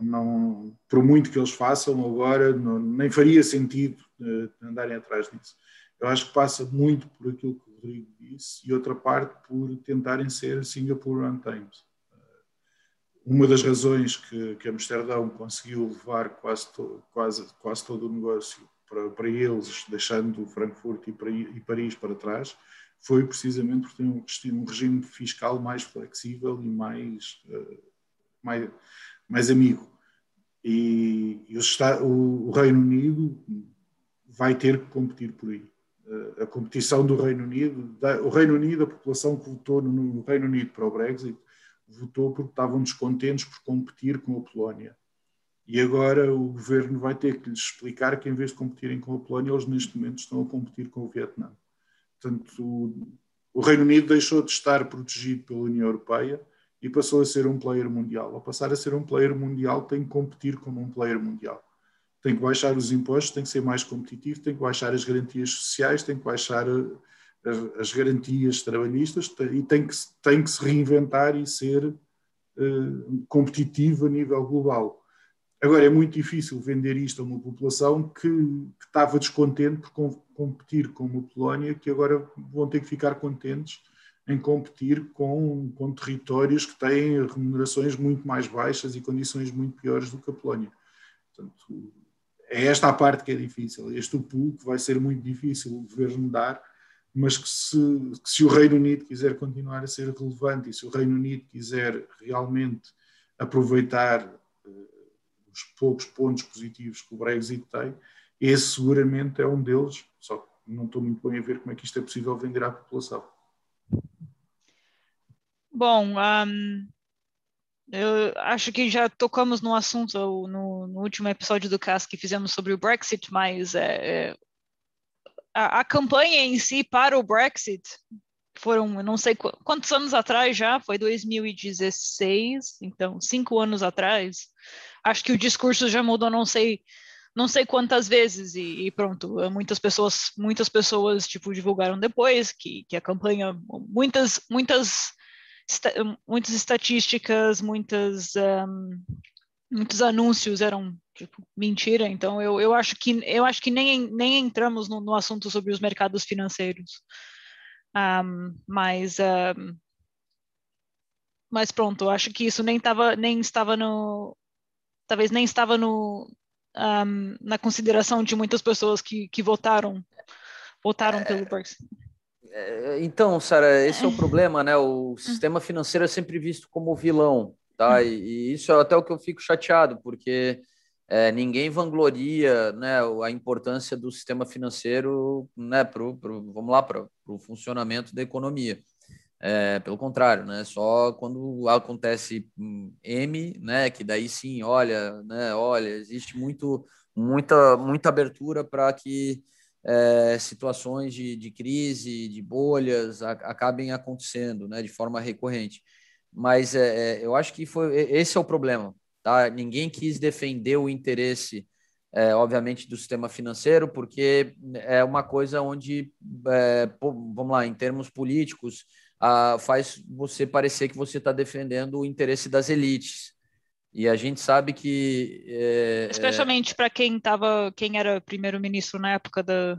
Não, por muito que eles façam agora, não, nem faria sentido uh, andarem atrás disso. Eu acho que passa muito por aquilo que Rodrigo disse, e outra parte por tentarem ser Singapore on Times. Uma das razões que, que Amsterdão conseguiu levar quase, to, quase, quase todo o negócio para, para eles, deixando Frankfurt e, para, e Paris para trás, foi precisamente por ter um, um regime fiscal mais flexível e mais, uh, mais, mais amigo. E, e o, o Reino Unido vai ter que competir por aí. Eh, a competição do Reino Unido, o Reino Unido, a população que votou no Reino Unido para o Brexit, votou porque estavam descontentes por competir com a Polónia. E agora o governo vai ter que lhes explicar que, em vez de competirem com a Polónia, eles neste momento estão a competir com o Vietnã. Portanto, o, o Reino Unido deixou de estar protegido pela União Europeia e passou a ser um player mundial. Ao passar a ser um player mundial, tem que competir como um player mundial tem que baixar os impostos, tem que ser mais competitivo, tem que baixar as garantias sociais, tem que baixar as, as garantias trabalhistas e tem que, tem que se reinventar e ser uh, competitivo a nível global. Agora, é muito difícil vender isto a uma população que, que estava descontente por com, competir com uma Polónia, que agora vão ter que ficar contentes em competir com, com territórios que têm remunerações muito mais baixas e condições muito piores do que a Polónia. Portanto, é esta a parte que é difícil. Este pool que vai ser muito difícil o governo dar, mas que se, que se o Reino Unido quiser continuar a ser relevante e se o Reino Unido quiser realmente aproveitar os poucos pontos positivos que o Brexit tem, esse seguramente é um deles, só que não estou muito bem a ver como é que isto é possível vender à população. Bom, um, eu acho que já tocamos no assunto no, no, último episódio do CAS que fizemos sobre o Brexit, mas é, é, a, a, campanha em si para o Brexit foram, não sei quantos anos atrás já, foi 2016, então cinco anos atrás. Acho que o discurso já mudou, não sei, não sei quantas vezes e, e pronto, muitas pessoas, muitas pessoas tipo divulgaram depois que, que a campanha, muitas, muitas, muitas estatísticas, muitas um, muitos anúncios eram tipo mentira. Então eu, eu acho que eu acho que nem, nem entramos no, no assunto sobre os mercados financeiros. Um, mas um, mas pronto, acho que isso nem tava, nem estava no talvez nem estava no, um, na consideração de muitas pessoas que, que votaram votaram é, pelo Brexit. É, então, Sara, esse é o problema, né? O hum. sistema financeiro é sempre visto como vilão, tá? Hum. E, e isso é até o que eu fico chateado, porque é, ninguém vangloria né, a importância do sistema financeiro né, pro, pro, vamos lá, para o funcionamento da economia. É, pelo contrário, né? Só quando acontece M, né? Que daí sim, olha, né? Olha, existe muito, muita, muita abertura para que é, situações de, de crise, de bolhas, a, acabem acontecendo, né? De forma recorrente. Mas é, é eu acho que foi esse é o problema, tá? Ninguém quis defender o interesse é, obviamente, do sistema financeiro, porque é uma coisa onde, é, vamos lá, em termos políticos, ah, faz você parecer que você está defendendo o interesse das elites. E a gente sabe que. É, Especialmente para quem tava, quem era primeiro-ministro na época da.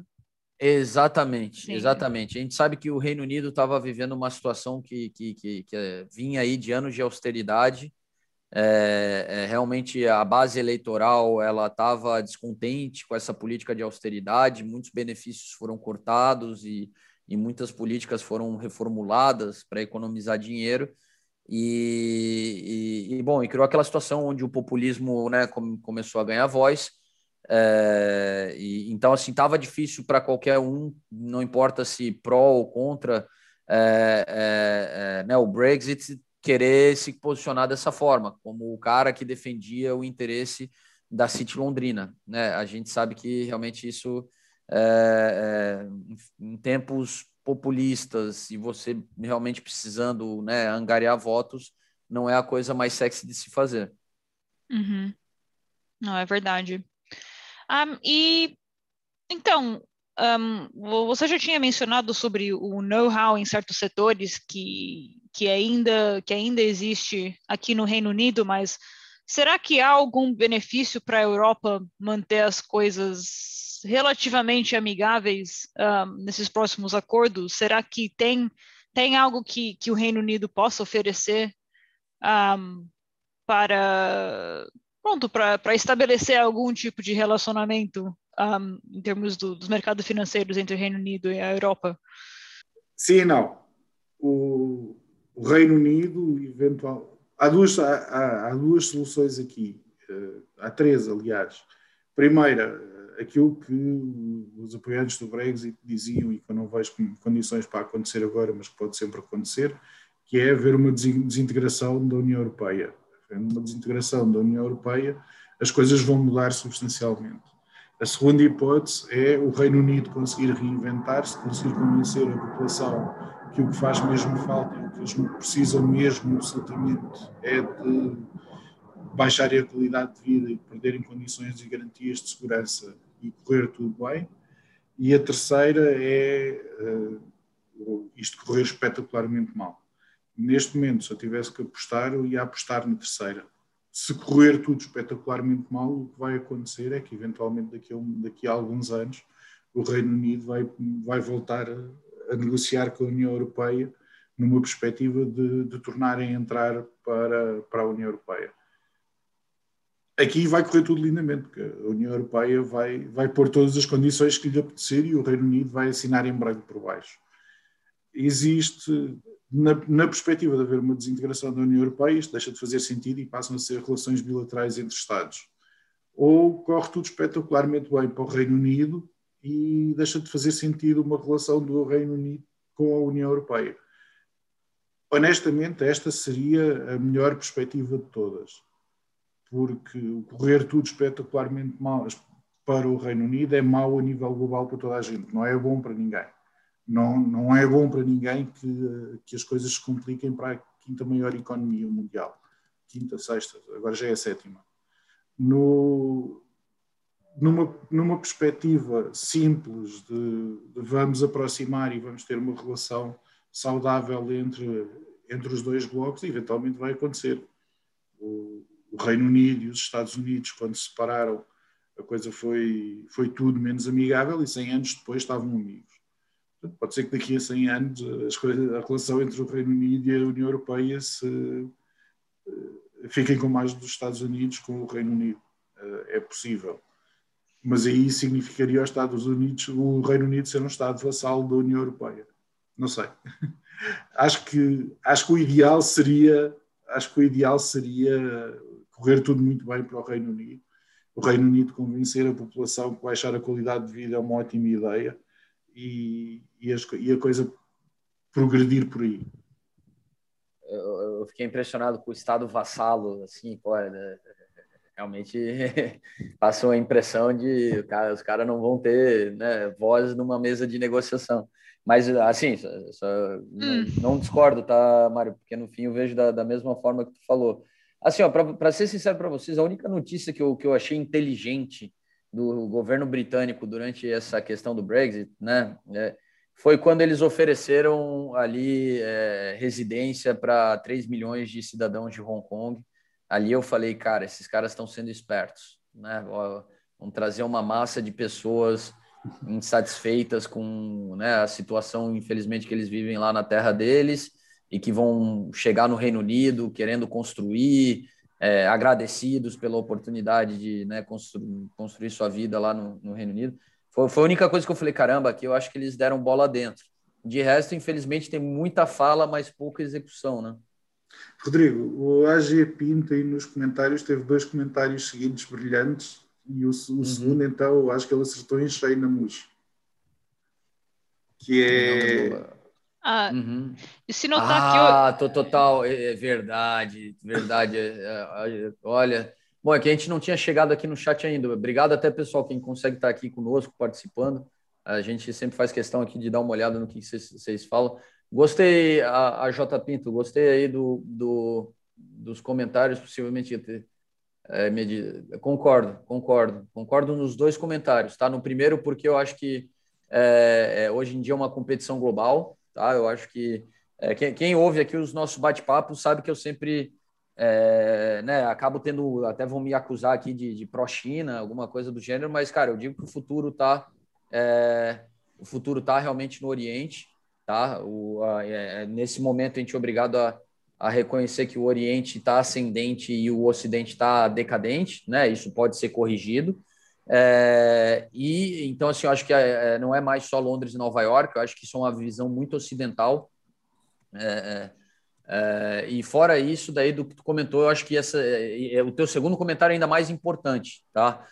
Exatamente, Sim. exatamente. A gente sabe que o Reino Unido estava vivendo uma situação que, que, que, que, é, vinha aí de anos de austeridade. É, é, realmente a base eleitoral ela estava descontente com essa política de austeridade, muitos benefícios foram cortados e e muitas políticas foram reformuladas para economizar dinheiro. E, e, e, bom, e criou aquela situação onde o populismo né, começou a ganhar voz. É, e, então, assim, estava difícil para qualquer um, não importa se pró ou contra é, é, né, o Brexit, querer se posicionar dessa forma, como o cara que defendia o interesse da City Londrina. Né? A gente sabe que realmente isso em tempos populistas e você realmente precisando né, angariar votos, não é a coisa mais sexy de se fazer. Uhum. Não, é verdade. Um, e então, um, você já tinha mencionado sobre o know-how em certos setores que, que, ainda, que ainda existe aqui no Reino Unido, mas será que há algum benefício para a Europa manter as coisas relativamente amigáveis um, nesses próximos acordos? Será que tem, tem algo que, que o Reino Unido possa oferecer um, para, pronto, para estabelecer algum tipo de relacionamento um, em termos do, dos mercados financeiros entre o Reino Unido e a Europa? Sim não. O, o Reino Unido, eventual, há duas, há, há duas soluções aqui, uh, há três, aliás. Primeira, aquilo que os apoiantes do Brexit diziam e que eu não vejo condições para acontecer agora, mas que pode sempre acontecer, que é haver uma desintegração da União Europeia. Uma desintegração da União Europeia, as coisas vão mudar substancialmente. A segunda hipótese é o Reino Unido conseguir reinventar-se, conseguir convencer a população que o que faz mesmo falta e o que eles precisam mesmo absolutamente é de baixarem a qualidade de vida e perderem condições e garantias de segurança e correr tudo bem. E a terceira é uh, isto correr espetacularmente mal. Neste momento, se eu tivesse que apostar, eu ia apostar na terceira. Se correr tudo espetacularmente mal, o que vai acontecer é que, eventualmente, daqui a, daqui a alguns anos, o Reino Unido vai, vai voltar a, a negociar com a União Europeia numa perspectiva de, de tornarem a entrar para, para a União Europeia. Aqui vai correr tudo lindamente, porque a União Europeia vai, vai pôr todas as condições que lhe apetecer e o Reino Unido vai assinar em branco por baixo. Existe, na, na perspectiva de haver uma desintegração da União Europeia, isto deixa de fazer sentido e passam a ser relações bilaterais entre Estados. Ou corre tudo espetacularmente bem para o Reino Unido e deixa de fazer sentido uma relação do Reino Unido com a União Europeia honestamente, esta seria a melhor perspectiva de todas, porque correr tudo espetacularmente mal para o Reino Unido é mau a nível global para toda a gente, não é bom para ninguém. Não, não é bom para ninguém que, que as coisas se compliquem para a quinta maior economia mundial. Quinta, sexta, agora já é a sétima. No, numa, numa perspectiva simples de, de vamos aproximar e vamos ter uma relação saudável entre, entre os dois blocos, eventualmente vai acontecer. O, o, Reino Unido e os Estados Unidos, quando se separaram, a coisa foi, foi tudo menos amigável e 100 anos depois estavam amigos. Pode ser que daqui a 100 anos as coisas, a relação entre o Reino Unido e a União Europeia se, eh, fiquem como as dos Estados Unidos com o Reino Unido. Eh, é possível. Mas aí significaria os Estados Unidos, o Reino Unido ser um Estado vassalo da União Europeia não sei. acho que acho que o ideal seria acho que o ideal seria correr tudo muito bem para o Reino Unido. O Reino Unido convencer a população que baixar a qualidade de vida é uma ótima ideia e, e, as, e a coisa progredir por aí. Eu, eu, fiquei impressionado com o Estado vassalo, assim, pô, né? realmente passou a impressão de cara, os caras não vão ter né, voz numa mesa de negociação. Mas, assim, só, só hum. não, não, discordo, tá, Mário? Porque no fim eu vejo da, da mesma forma que tu falou. Assim, para ser sincero para vocês, a única notícia que eu, que eu achei inteligente do governo britânico durante essa questão do Brexit, né, é, foi quando eles ofereceram ali é, residência para 3 milhões de cidadãos de Hong Kong. Ali eu falei, cara, esses caras estão sendo espertos, né? Vão trazer uma massa de pessoas insatisfeitas com né, a situação, infelizmente, que eles vivem lá na terra deles e que vão chegar no Reino Unido querendo construir, é, agradecidos pela oportunidade de né, construir, construir sua vida lá no, no Reino Unido. Foi, foi, a única coisa que eu falei, caramba, que eu acho que eles deram bola dentro. De resto, infelizmente, tem muita fala, mas pouca execução, né? Rodrigo, o AG Pinto aí nos comentários teve dois comentários seguintes brilhantes e o, o uhum. segundo, então, eu acho que ele acertou em cheio na mus. Que é. Ah, uhum. E se notar ah, que. Ah, eu... total, é, é verdade, verdade. É, é, olha. Bom, é que a gente não tinha chegado aqui no chat ainda. Obrigado até, pessoal, quem consegue estar aqui conosco, participando. A gente sempre faz questão aqui de dar uma olhada no que vocês falam. Gostei, a, a J. Pinto, gostei aí do, do, dos comentários, possivelmente é. Concordo, concordo, concordo nos dois comentários, tá? No primeiro, porque eu acho que é, é, hoje em dia é uma competição global, tá? Eu acho que é, quem, quem, ouve aqui os nossos bate-papos sabe que eu sempre é, né, acabo tendo, até vão me acusar aqui de, de pró-China, alguma coisa do gênero, mas, cara, eu digo que o futuro tá, é, o futuro tá realmente no Oriente, tá? O, a, nesse momento a gente é obrigado a a reconhecer que o Oriente está ascendente e o Ocidente está decadente, né? Isso pode ser corrigido. É, e então, assim, eu acho que é, é, não é mais só Londres e Nova York, eu acho que isso é uma visão muito ocidental. É, é, é e fora isso, daí do que tu comentou, eu acho que essa, o teu segundo comentário é ainda mais importante, tá?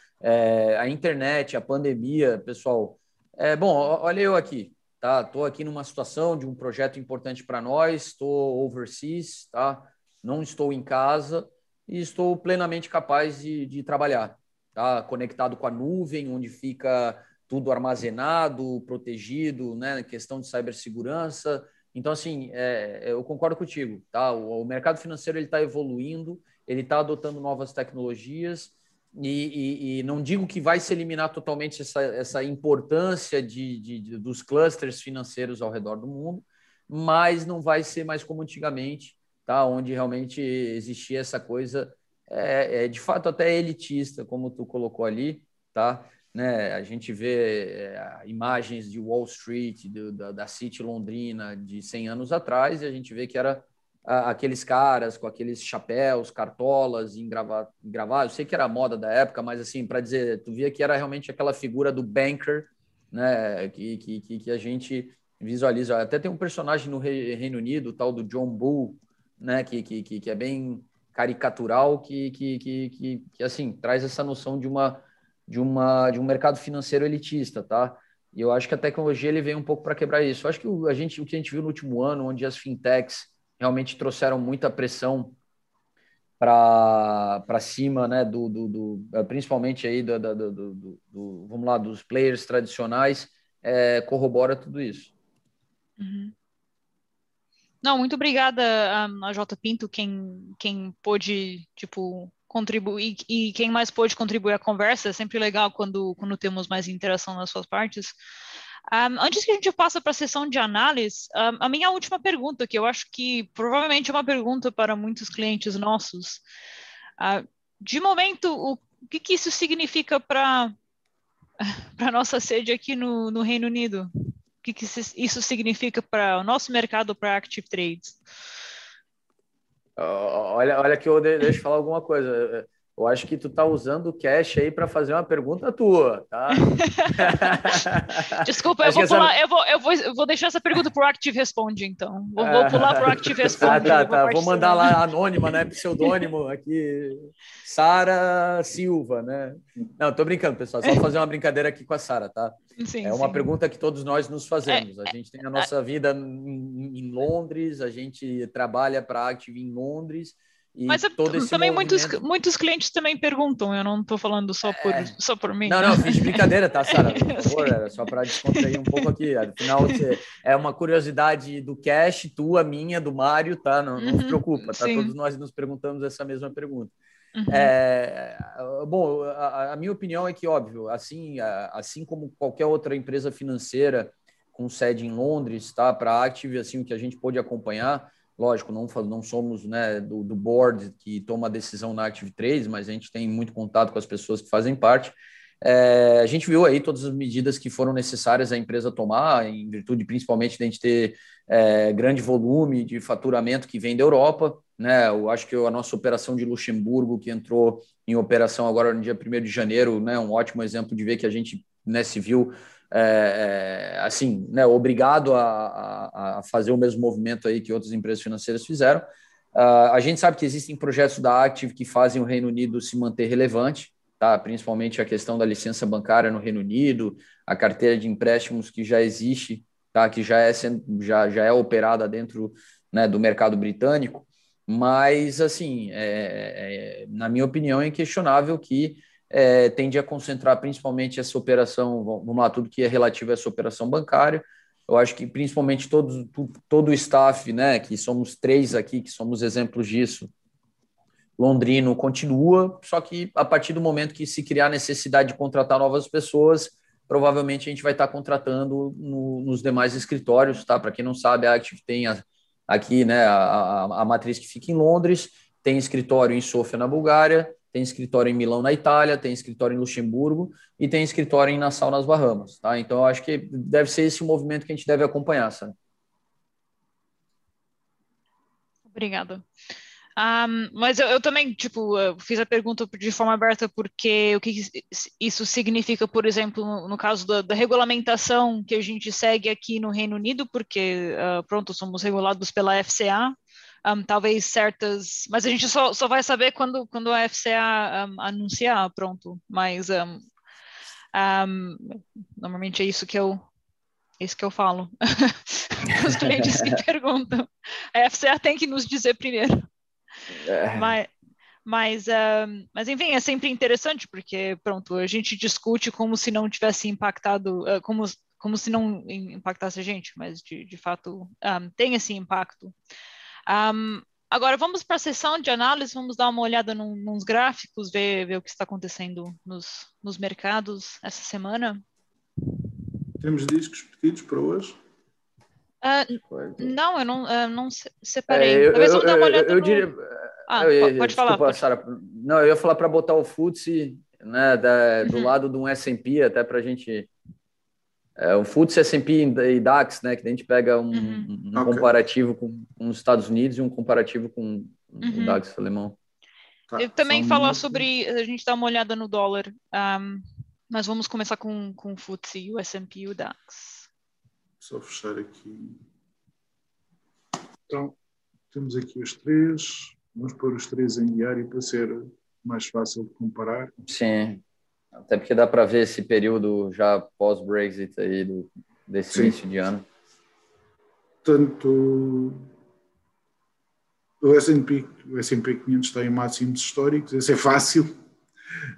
a internet, a pandemia, pessoal. É, bom, olha eu aqui tá? Estou aqui numa situação de um projeto importante para nós, estou overseas, tá? Não estou em casa e estou plenamente capaz de, de trabalhar, tá? Conectado com a nuvem, onde fica tudo armazenado, protegido, né? Questão de cibersegurança. Então, assim, é, é eu concordo contigo, tá? O, o mercado financeiro ele está evoluindo, ele está adotando novas tecnologias e, e, e, não digo que vai se eliminar totalmente essa, essa importância de, de, dos clusters financeiros ao redor do mundo, mas não vai ser mais como antigamente, tá? onde realmente existia essa coisa, é, é de fato até elitista, como tu colocou ali, tá? Né? A gente vê é, imagens de Wall Street, do, da, da City Londrina de 100 anos atrás, e a gente vê que era aqueles caras com aqueles chapéus, cartolas engravados. Eu sei que era a moda da época, mas assim, para dizer, tu via que era realmente aquela figura do banker, né, que, que, que a gente visualiza. Até tem um personagem no Reino Unido, o tal do John Bull, né, que, que, que é bem caricatural, que, que, que, que, que assim, traz essa noção de uma de uma de um mercado financeiro elitista, tá? E eu acho que a tecnologia ele veio um pouco para quebrar isso. Eu acho que o, a gente, o que a gente viu no último ano, onde as fintechs realmente trouxeram muita pressão para cima, né, do, do, do, é, principalmente aí do, do, do, do, vamos lá, dos players tradicionais, é, corrobora tudo isso. Uhum. Não, muito obrigada a, a J Pinto, quem, quem pôde, tipo, contribuir e quem mais pôde contribuir à conversa. É sempre legal quando, quando temos mais interação nas suas partes. Um, antes que a gente passe para a sessão de análise, um, a minha última pergunta, que eu acho que provavelmente é uma pergunta para muitos clientes nossos. Uh, de momento, o, o que, que, isso significa para a nossa sede aqui no, no Reino Unido? Que, que isso significa para o nosso mercado para Active Trades? Olha, olha que eu deixo falar alguma coisa. Eu acho que tu tá usando o cash aí para fazer uma pergunta tua, tá? Desculpa, eu vou, pular, eu, vou, eu, vou, eu vou deixar essa pergunta pro Active Responde, então. Vou, vou pular pro Active Responde. Ah, tá, tá. Vou mandar lá anônima, né? Pseudônimo aqui. Sara Silva, né? Não, tô brincando, pessoal. Só fazer uma brincadeira aqui com a Sara, tá? Sim, é uma sim. pergunta que todos nós nos fazemos. É, a gente tem a nossa vida em, Londres, a gente trabalha para Active em Londres e Mas esse também movimento... muitos, muitos clientes também perguntam, eu não estou falando só por, é... só por mim. Não, não, fiz brincadeira, tá, Sara? Por favor, era só para descontrair um pouco aqui. Afinal, você, é uma curiosidade do Cash, tua, minha, do Mário, tá? Não, não uhum, se preocupa, tá? Sim. Todos nós nos perguntamos essa mesma pergunta. Uhum. É, bom, a, a, minha opinião é que, óbvio, assim, assim como qualquer outra empresa financeira com sede em Londres, tá? Para a Active, assim, o que a gente pôde acompanhar Lógico, não, não somos né, do, do board que toma a decisão na Active 3, mas a gente tem muito contato com as pessoas que fazem parte. É, a gente viu aí todas as medidas que foram necessárias a empresa tomar, em virtude principalmente de a gente ter é, grande volume de faturamento que vem da Europa. Né? Eu acho que a nossa operação de Luxemburgo, que entrou em operação agora no dia 1 de janeiro, né, um ótimo exemplo de ver que a gente né, se viu é, é, assim, né, obrigado a, a, a, fazer o mesmo movimento aí que outras empresas financeiras fizeram. Uh, a gente sabe que existem projetos da Active que fazem o Reino Unido se manter relevante, tá? principalmente a questão da licença bancária no Reino Unido, a carteira de empréstimos que já existe, tá? que já é, já, já é operada dentro né, do mercado britânico, mas, assim, é, é, na minha opinião, é inquestionável que é, tende a concentrar principalmente essa operação, vamos lá, tudo que é relativo a essa operação bancária. Eu acho que principalmente todo, todo o staff, né, que somos três aqui, que somos exemplos disso, Londrino continua, só que a partir do momento que se criar necessidade de contratar novas pessoas, provavelmente a gente vai estar contratando no, nos demais escritórios, tá? Para quem não sabe, a Active tem a, aqui, né, a, a, a matriz que fica em Londres, tem escritório em Sofia, na Bulgária, tem escritório em Milão, na Itália, tem escritório em Luxemburgo e tem escritório em Nassau, nas Bahamas. Tá? Então, eu acho que deve ser esse o movimento que a gente deve acompanhar, sabe? Obrigada. Um, mas eu, eu, também, tipo, fiz a pergunta de forma aberta porque o que isso significa, por exemplo, no, no caso da, da, regulamentação que a gente segue aqui no Reino Unido, porque, uh, pronto, somos regulados pela FCA, um, talvez certas, mas a gente só, só vai saber quando, quando a FCA um, anunciar, pronto. Mas um, normalmente é isso que eu é isso que eu falo. Os clientes que perguntam. A FCA tem que nos dizer primeiro. É. Mas, mas, mas, enfim, é sempre interessante, porque, pronto, a gente discute como se não tivesse impactado, uh, como, como se não impactasse a gente, mas de, de fato um, tem esse impacto. Um, agora vamos para a sessão de análise, vamos dar uma olhada num, nos gráficos, ver, ver o que está acontecendo nos, nos mercados essa semana. Temos discos pedidos para hoje? Uh, não, eu não, uh, não separei. É, eu, Talvez eu, eu, dar uma olhada. Eu, eu no... diria. Ah, eu, pode falar. Pode... Sarah, não, eu ia falar para botar o FTSE né, da, do uhum. lado de um S&P, até para a gente... É, o FTSE, S&P e DAX, né, que a gente pega um, uhum. um okay. comparativo com, com, os Estados Unidos e um comparativo com uhum. o DAX alemão. Tá, eu também falar sobre, a gente dá uma olhada no dólar, um, mas vamos começar com, com o FTSE, o S&P e o DAX. Só fechar aqui. Então, temos aqui os três. Vamos pôr os três em diário para ser mais fácil de comparar. Sim, até porque dá para ver esse período já pós-Brexit aí do, desse Sim. início de ano. Tanto o S&P, o S&P 500 está em máximos históricos, esse é fácil,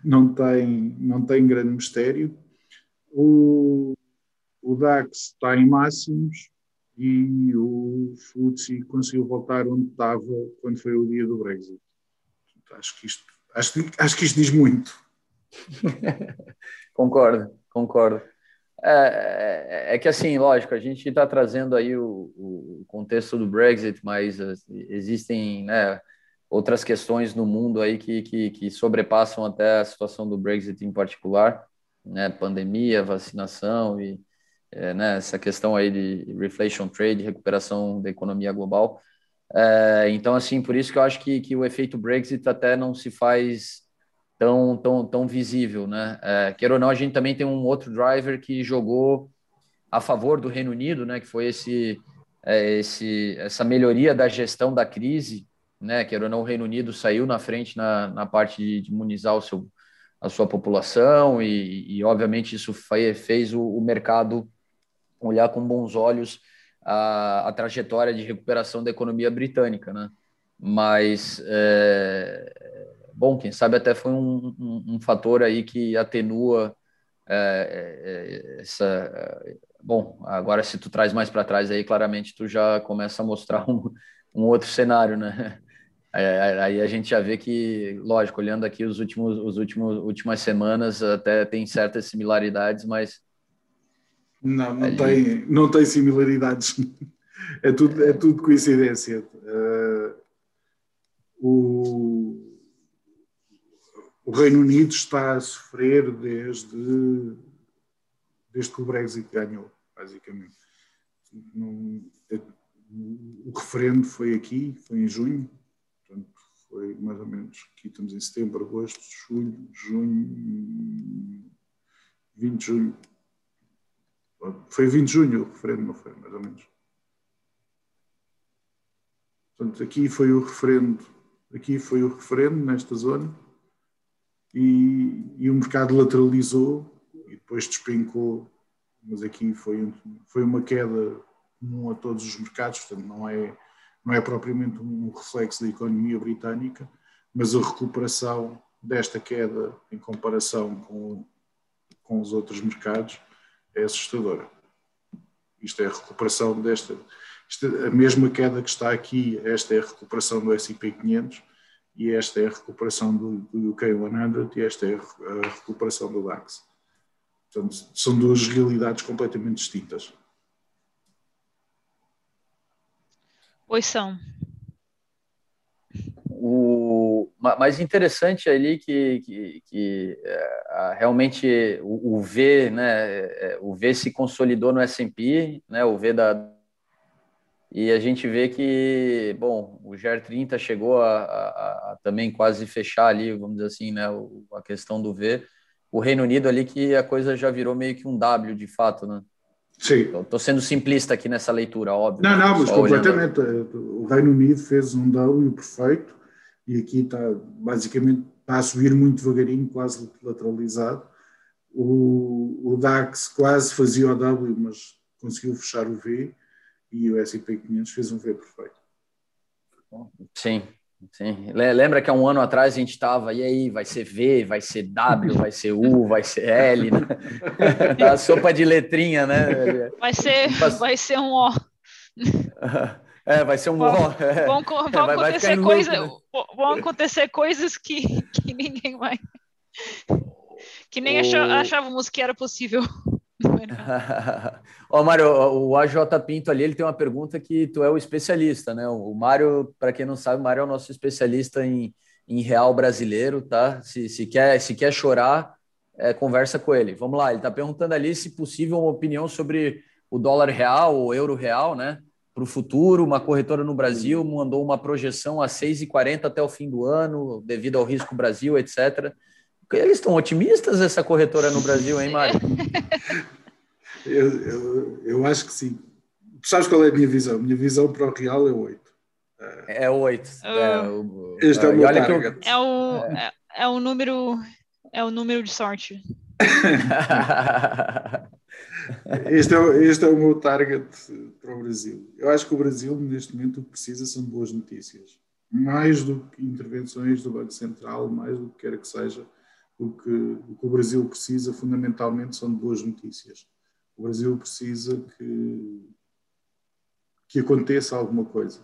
não tem, não tem grande mistério. O, o DAX está em máximos, e o FTSE conseguiu voltar onde estava quando foi o dia do Brexit. Acho que isto, acho, acho que isto diz muito. concordo, concordo. É, é, é, que assim, lógico, a gente está trazendo aí o, o, contexto do Brexit, mas assim, existem né, outras questões no mundo aí que, que, que, sobrepassam até a situação do Brexit em particular, né, pandemia, vacinação e é, né, essa questão aí de reflation trade, recuperação da economia global. É, então, assim, por isso que eu acho que, que o efeito Brexit até não se faz tão, tão, tão visível, né? É, ou não, a gente também tem um outro driver que jogou a favor do Reino Unido, né? Que foi esse, é, esse, essa melhoria da gestão da crise, né? Queira ou não, o Reino Unido saiu na frente na, na parte de, de imunizar o seu, a sua população e, e obviamente, isso foi, fez o, o mercado olhar com bons olhos a, a trajetória de recuperação da economia britânica, né? Mas, é, bom, quem sabe até foi um, um, um fator aí que atenua é, é, essa... Bom, agora se tu traz mais para trás aí, claramente tu já começa a mostrar um, um outro cenário, né? Aí a gente já vê que, lógico, olhando aqui os últimos, os últimos, últimas semanas, até tem certas similaridades, mas não, não, tem, não tem similaridades. É tudo, é tudo coincidência. Uh, o, o Reino Unido está a sofrer desde, desde que o Brexit ganhou, basicamente. É, o referendo foi aqui, foi em junho, portanto, foi mais ou menos, aqui estamos em setembro, agosto, julho, junho, 20 de julho, foi 20 de junho o referendo, não foi, mais ou menos. Portanto, aqui foi o referendo, aqui foi o referendo nesta zona e, e o mercado lateralizou e depois despencou, mas aqui foi, foi uma queda comum a todos os mercados, portanto não é, não é propriamente um reflexo da economia britânica, mas a recuperação desta queda em comparação com, com os outros mercados é assustadora. Isto é a recuperação desta, a mesma queda que está aqui, esta é a recuperação do S&P 500 e esta é a recuperação do, do UK 100 e esta é a recuperação do DAX. Portanto, são duas realidades completamente distintas. Pois são. O mais interessante ali que, que, que é, realmente o, o, V, né, é, o V se consolidou no S&P, né, o V da e a gente vê que, bom, o GR30 chegou a, a, a também quase fechar ali, vamos dizer assim, né, a questão do V. O Reino Unido ali que a coisa já virou meio que um W de fato, né? Sim. Estou sendo simplista aqui nessa leitura, óbvio. Não, não, mas completamente. Olhando. O Reino Unido fez um W perfeito e aqui está basicamente está a subir muito devagarinho, quase lateralizado. O, o DAX quase fazia o W, mas conseguiu fechar o V e o S&P 500 fez um V perfeito. Sim, sim. Lembra que há um ano atrás a gente estava, e aí, vai ser V, vai ser W, vai ser U, vai ser L, né? a sopa de letrinha, né? Vai ser, vai ser um O. É, vai ser um vão, vão, é, vão, vão vai, acontecer coisas, né? vão acontecer coisas que, que ninguém vai, que nem o... achávamos que era possível. Ó, Mário, o AJ Pinto ali, ele tem uma pergunta que tu é o especialista, né? O Mário, para quem não sabe, o Mário é o nosso especialista em, em real brasileiro, tá? Se, se, quer, se quer chorar, é, conversa com ele. Vamos lá, ele está perguntando ali se possível uma opinião sobre o dólar real ou euro real, né? Para o futuro, uma corretora no Brasil mandou uma projeção a 6,40 até o fim do ano, devido ao risco Brasil, etc. Eles estão otimistas, essa corretora no Brasil, hein, Mário? eu, eu, eu, acho que sim. Sabes qual é a minha visão? Minha visão para o Real é 8. É 8. É, o, este é o meu target. É o, é, é o número é o número de sorte. este, é, este é o meu target para o Brasil. Eu acho que o Brasil, neste momento, o que precisa são boas notícias. Mais do que intervenções do Banco Central, mais do que quer que seja, o que, o que o Brasil precisa, fundamentalmente, são de boas notícias. O Brasil precisa que, que aconteça alguma coisa.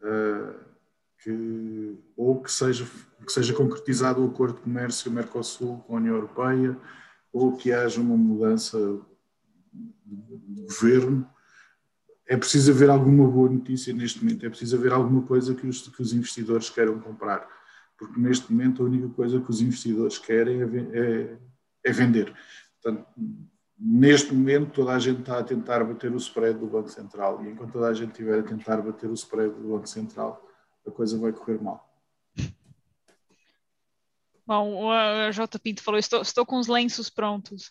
Uh, que, ou que seja, que seja concretizado o acordo de comércio Mercosul com a União Europeia, ou que haja uma mudança de governo. É preciso haver alguma boa notícia neste momento, é preciso haver alguma coisa que os, que os investidores queiram comprar, porque neste momento a única coisa que os investidores querem é, é, é vender. Portanto, neste momento toda a gente está a tentar bater o spread do Banco Central e enquanto toda a gente estiver a tentar bater o spread do Banco Central, a coisa vai correr mal. Bom, o J. Pinto falou: estou, estou com os lenços prontos.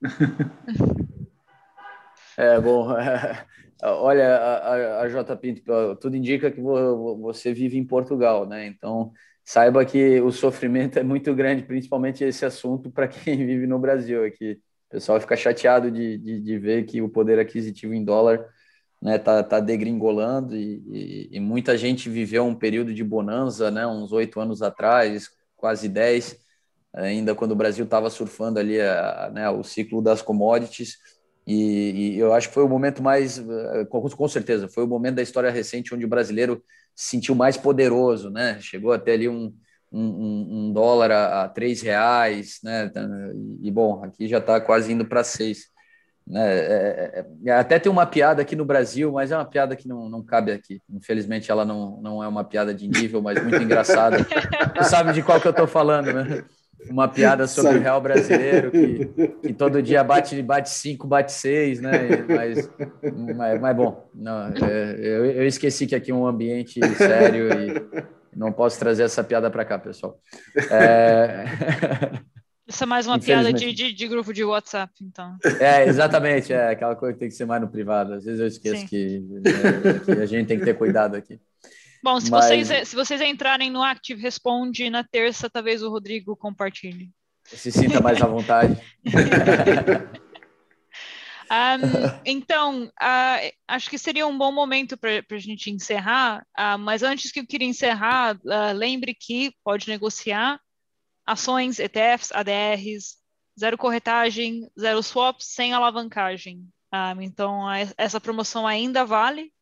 é, bom, é, olha, a, a, J. Pinto, tudo indica que você vive em Portugal, né? Então, saiba que o sofrimento é muito grande, principalmente esse assunto para quem vive no Brasil aqui. O pessoal fica chateado de, de, de ver que o poder aquisitivo em dólar né, tá, tá degringolando e, e, e, muita gente viveu um período de bonança, né, uns oito anos atrás, quase dez, ainda quando o Brasil estava surfando ali a, né, o ciclo das commodities, e, e, eu acho que foi o momento mais, eh, com, certeza, foi o momento da história recente onde o brasileiro se sentiu mais poderoso, né, chegou até ali um, um, um dólar a, a três reais, né, e bom, aqui já está quase indo para seis. Né? É, é, é, até tem uma piada aqui no Brasil, mas é uma piada que não, não cabe aqui. Infelizmente, ela não, não é uma piada de nível, mas muito engraçada. Você sabe de qual que eu estou falando, né? Uma piada sobre o real brasileiro que, que todo dia bate bate cinco, bate seis, né? Mas, mas, mas bom, não, é, eu, eu esqueci que aqui é um ambiente sério e não posso trazer essa piada para cá, pessoal. É... Isso é mais uma piada de, de, de, grupo de WhatsApp, então. É, exatamente. É aquela coisa que tem que ser mais no privado. Às vezes eu esqueço que, né, que, a gente tem que ter cuidado aqui. Bom, se, Mas... vocês, se vocês entrarem no Active Responde na terça, talvez o Rodrigo compartilhe. Se sinta mais à vontade. um, então, uh, acho que seria um bom momento para a gente encerrar, uh, mas antes que eu queria encerrar, uh, lembre que pode negociar ações, ETFs, ADRs, zero corretagem, zero swaps, sem alavancagem. Um, então, a, essa promoção ainda vale.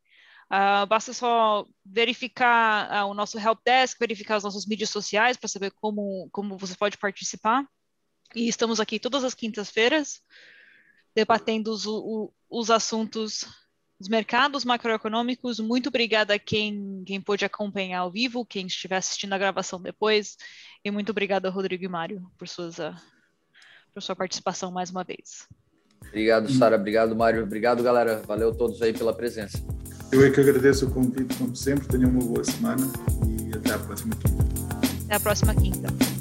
Basta só verificar o nosso help desk, verificar as nossas mídias sociais para saber como, como você pode participar. E estamos aqui todas as quintas-feiras, debatendo os, o, os assuntos dos mercados macroeconômicos. Muito obrigada a quem, quem pôde acompanhar ao vivo, quem estiver assistindo a gravação depois. E muito obrigada, Rodrigo e Mário, por, suas, uh, por sua participação mais uma vez. Obrigado, Sara. Obrigado, Mário. Obrigado, galera. Valeu todos aí pela presença. Eu é que agradeço o convite, como sempre. Tenham uma boa semana e até a próxima quinta. Até a próxima quinta.